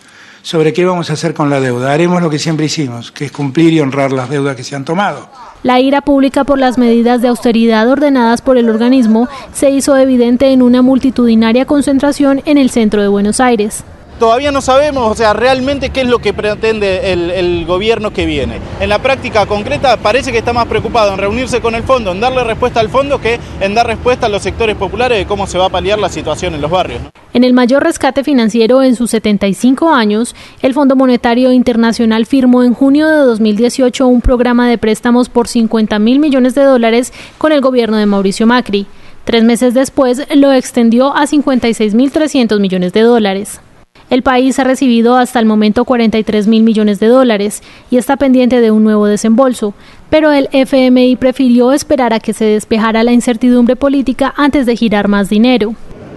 sobre qué vamos a hacer con la deuda. Haremos lo que siempre hicimos, que es cumplir y honrar las deudas que se han tomado. La ira pública por las medidas de austeridad ordenadas por el organismo se hizo evidente en una multitudinaria concentración en el centro de Buenos Aires todavía no sabemos, o sea, realmente qué es lo que pretende el, gobierno que viene. En la práctica concreta parece que está más preocupado en reunirse con el fondo, en darle respuesta al fondo, que en dar respuesta a los sectores populares de cómo se va a paliar la situación en los barrios. En el mayor rescate financiero en sus 75 años, el Fondo Monetario Internacional firmó en junio de 2018 un programa de préstamos por 50 mil millones de dólares con el gobierno de Mauricio Macri. Tres meses después lo extendió a 56.300 millones de dólares. El país ha recibido hasta el momento 43 mil millones de dólares y está pendiente de un nuevo desembolso, pero el FMI prefirió esperar a que se despejara la incertidumbre política antes de girar más dinero.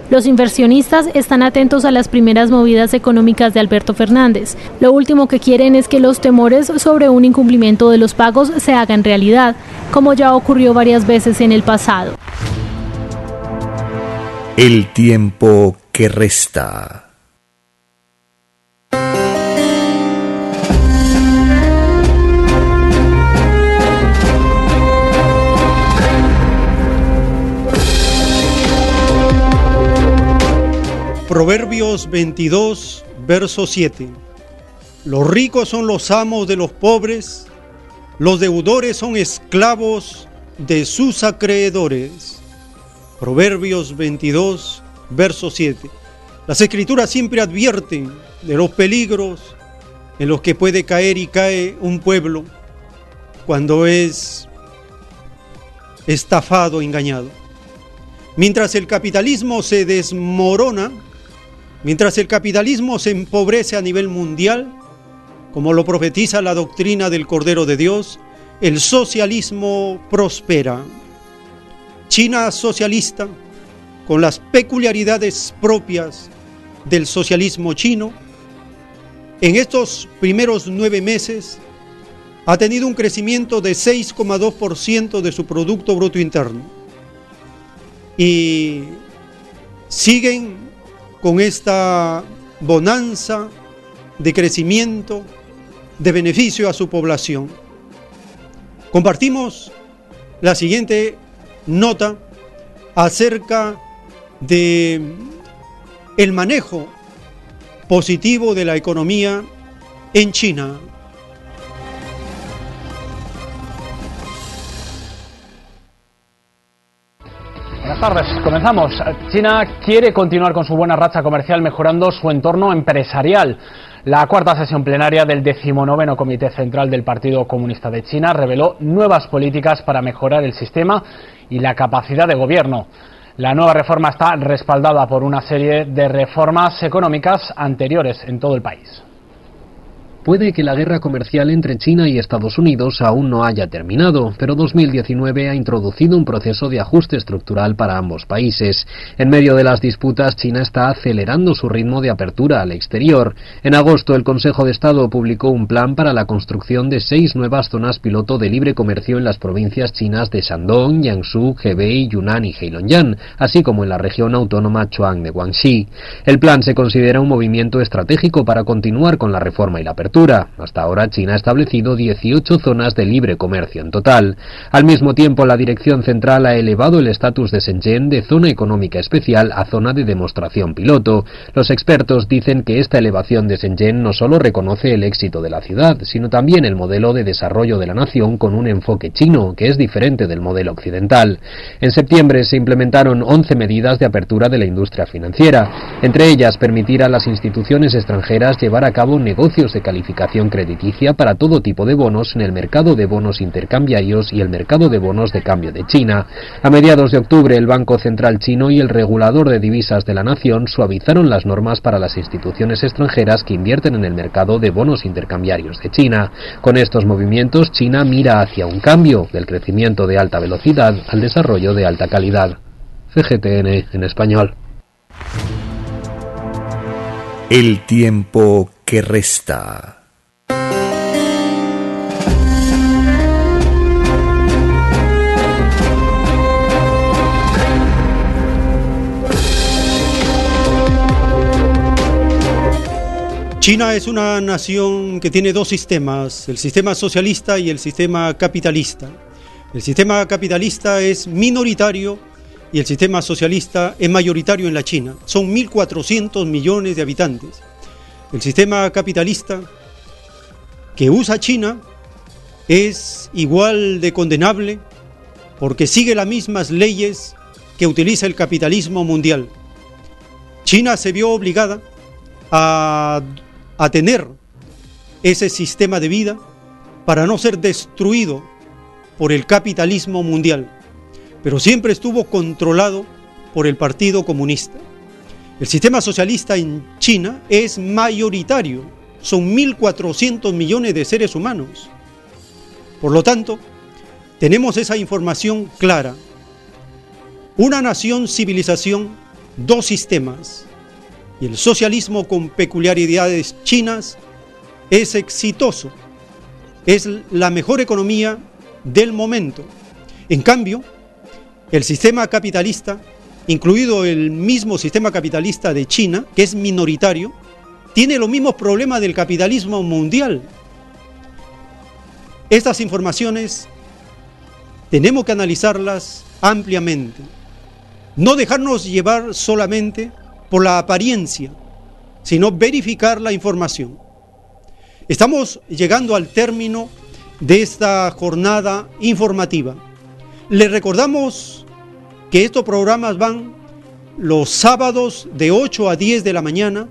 Los inversionistas están atentos a las primeras movidas económicas de Alberto Fernández. Lo último que quieren es que los temores sobre un incumplimiento de los pagos se hagan realidad, como ya ocurrió varias veces en el pasado. El tiempo que resta. Proverbios 22, verso 7. Los ricos son los amos de los pobres, los deudores son esclavos de sus acreedores. Proverbios 22, verso 7. Las escrituras siempre advierten de los peligros en los que puede caer y cae un pueblo cuando es estafado, engañado. Mientras el capitalismo se desmorona, Mientras el capitalismo se empobrece a nivel mundial, como lo profetiza la doctrina del Cordero de Dios, el socialismo prospera. China socialista, con las peculiaridades propias del socialismo chino, en estos primeros nueve meses ha tenido un crecimiento de 6,2% de su Producto Bruto Interno y siguen con esta bonanza de crecimiento, de beneficio a su población. Compartimos la siguiente nota acerca de el manejo positivo de la economía en China. Buenas tardes, comenzamos. China quiere continuar con su buena racha comercial mejorando su entorno empresarial. La cuarta sesión plenaria del decimonoveno Comité Central del Partido Comunista de China reveló nuevas políticas para mejorar el sistema y la capacidad de gobierno. La nueva reforma está respaldada por una serie de reformas económicas anteriores en todo el país. Puede que la guerra comercial entre China y Estados Unidos aún no haya terminado, pero 2019 ha introducido un proceso de ajuste estructural para ambos países. En medio de las disputas, China está acelerando su ritmo de apertura al exterior. En agosto, el Consejo de Estado publicó un plan para la construcción de seis nuevas zonas piloto de libre comercio en las provincias chinas de Shandong, Jiangsu, Hebei, Yunnan y Heilongjiang, así como en la región autónoma Chuang de Guangxi. El plan se considera un movimiento estratégico para continuar con la reforma y la apertura hasta ahora China ha establecido 18 zonas de libre comercio en total. Al mismo tiempo, la Dirección Central ha elevado el estatus de Shenzhen de zona económica especial a zona de demostración piloto. Los expertos dicen que esta elevación de Shenzhen no solo reconoce el éxito de la ciudad, sino también el modelo de desarrollo de la nación con un enfoque chino, que es diferente del modelo occidental. En septiembre se implementaron 11 medidas de apertura de la industria financiera, entre ellas permitir a las instituciones extranjeras llevar a cabo negocios de calificación crediticia para todo tipo de bonos en el mercado de bonos intercambiarios y el mercado de bonos de cambio de China. A mediados de octubre, el Banco Central chino y el regulador de divisas de la nación suavizaron las normas para las instituciones extranjeras que invierten en el mercado de bonos intercambiarios de China. Con estos movimientos, China mira hacia un cambio del crecimiento de alta velocidad al desarrollo de alta calidad. CGTN en español. El tiempo que resta. China es una nación que tiene dos sistemas, el sistema socialista y el sistema capitalista. El sistema capitalista es minoritario y el sistema socialista es mayoritario en la China. Son 1.400 millones de habitantes. El sistema capitalista que usa China es igual de condenable porque sigue las mismas leyes que utiliza el capitalismo mundial. China se vio obligada a tener ese sistema de vida para no ser destruido por el capitalismo mundial, pero siempre estuvo controlado por el Partido Comunista. El sistema socialista en China es mayoritario, son 1.400 millones de seres humanos. Por lo tanto, tenemos esa información clara. Una nación, civilización, dos sistemas, y el socialismo con peculiaridades chinas es exitoso, es la mejor economía del momento. En cambio, el sistema capitalista, incluido el mismo sistema capitalista de China, que es minoritario, tiene los mismos problemas del capitalismo mundial. Estas informaciones tenemos que analizarlas ampliamente, no dejarnos llevar solamente por la apariencia, sino verificar la información. Estamos llegando al término de esta jornada informativa. Le recordamos que estos programas van los sábados de 8 a 10 de la mañana,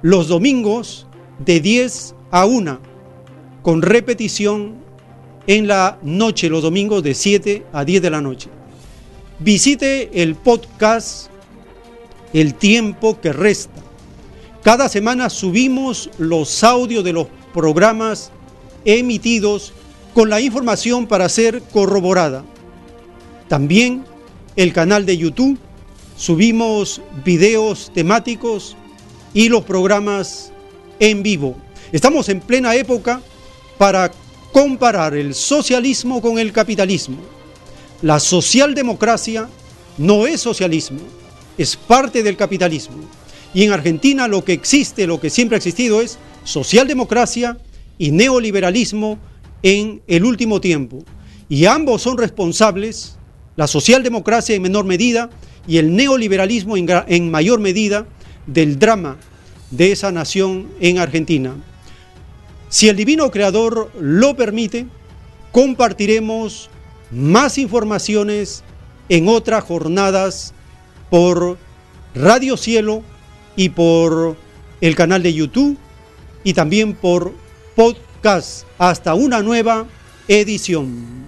los domingos de 10 a 1, con repetición en la noche, los domingos de 7 a 10 de la noche. Visite el podcast el tiempo que resta. Cada semana subimos los audios de los programas emitidos con la información para ser corroborada. También el canal de YouTube subimos videos temáticos y los programas en vivo. Estamos en plena época para comparar el socialismo con el capitalismo, la socialdemocracia no es socialismo, es parte del capitalismo. Y en Argentina lo que existe, lo que siempre ha existido es socialdemocracia y neoliberalismo en el último tiempo. Y ambos son responsables, la socialdemocracia en menor medida y el neoliberalismo en, mayor medida, del drama de esa nación en Argentina. Si el divino creador lo permite, compartiremos más informaciones en otras jornadas por Radio Cielo y por el canal de YouTube y también por podcast hasta una nueva edición.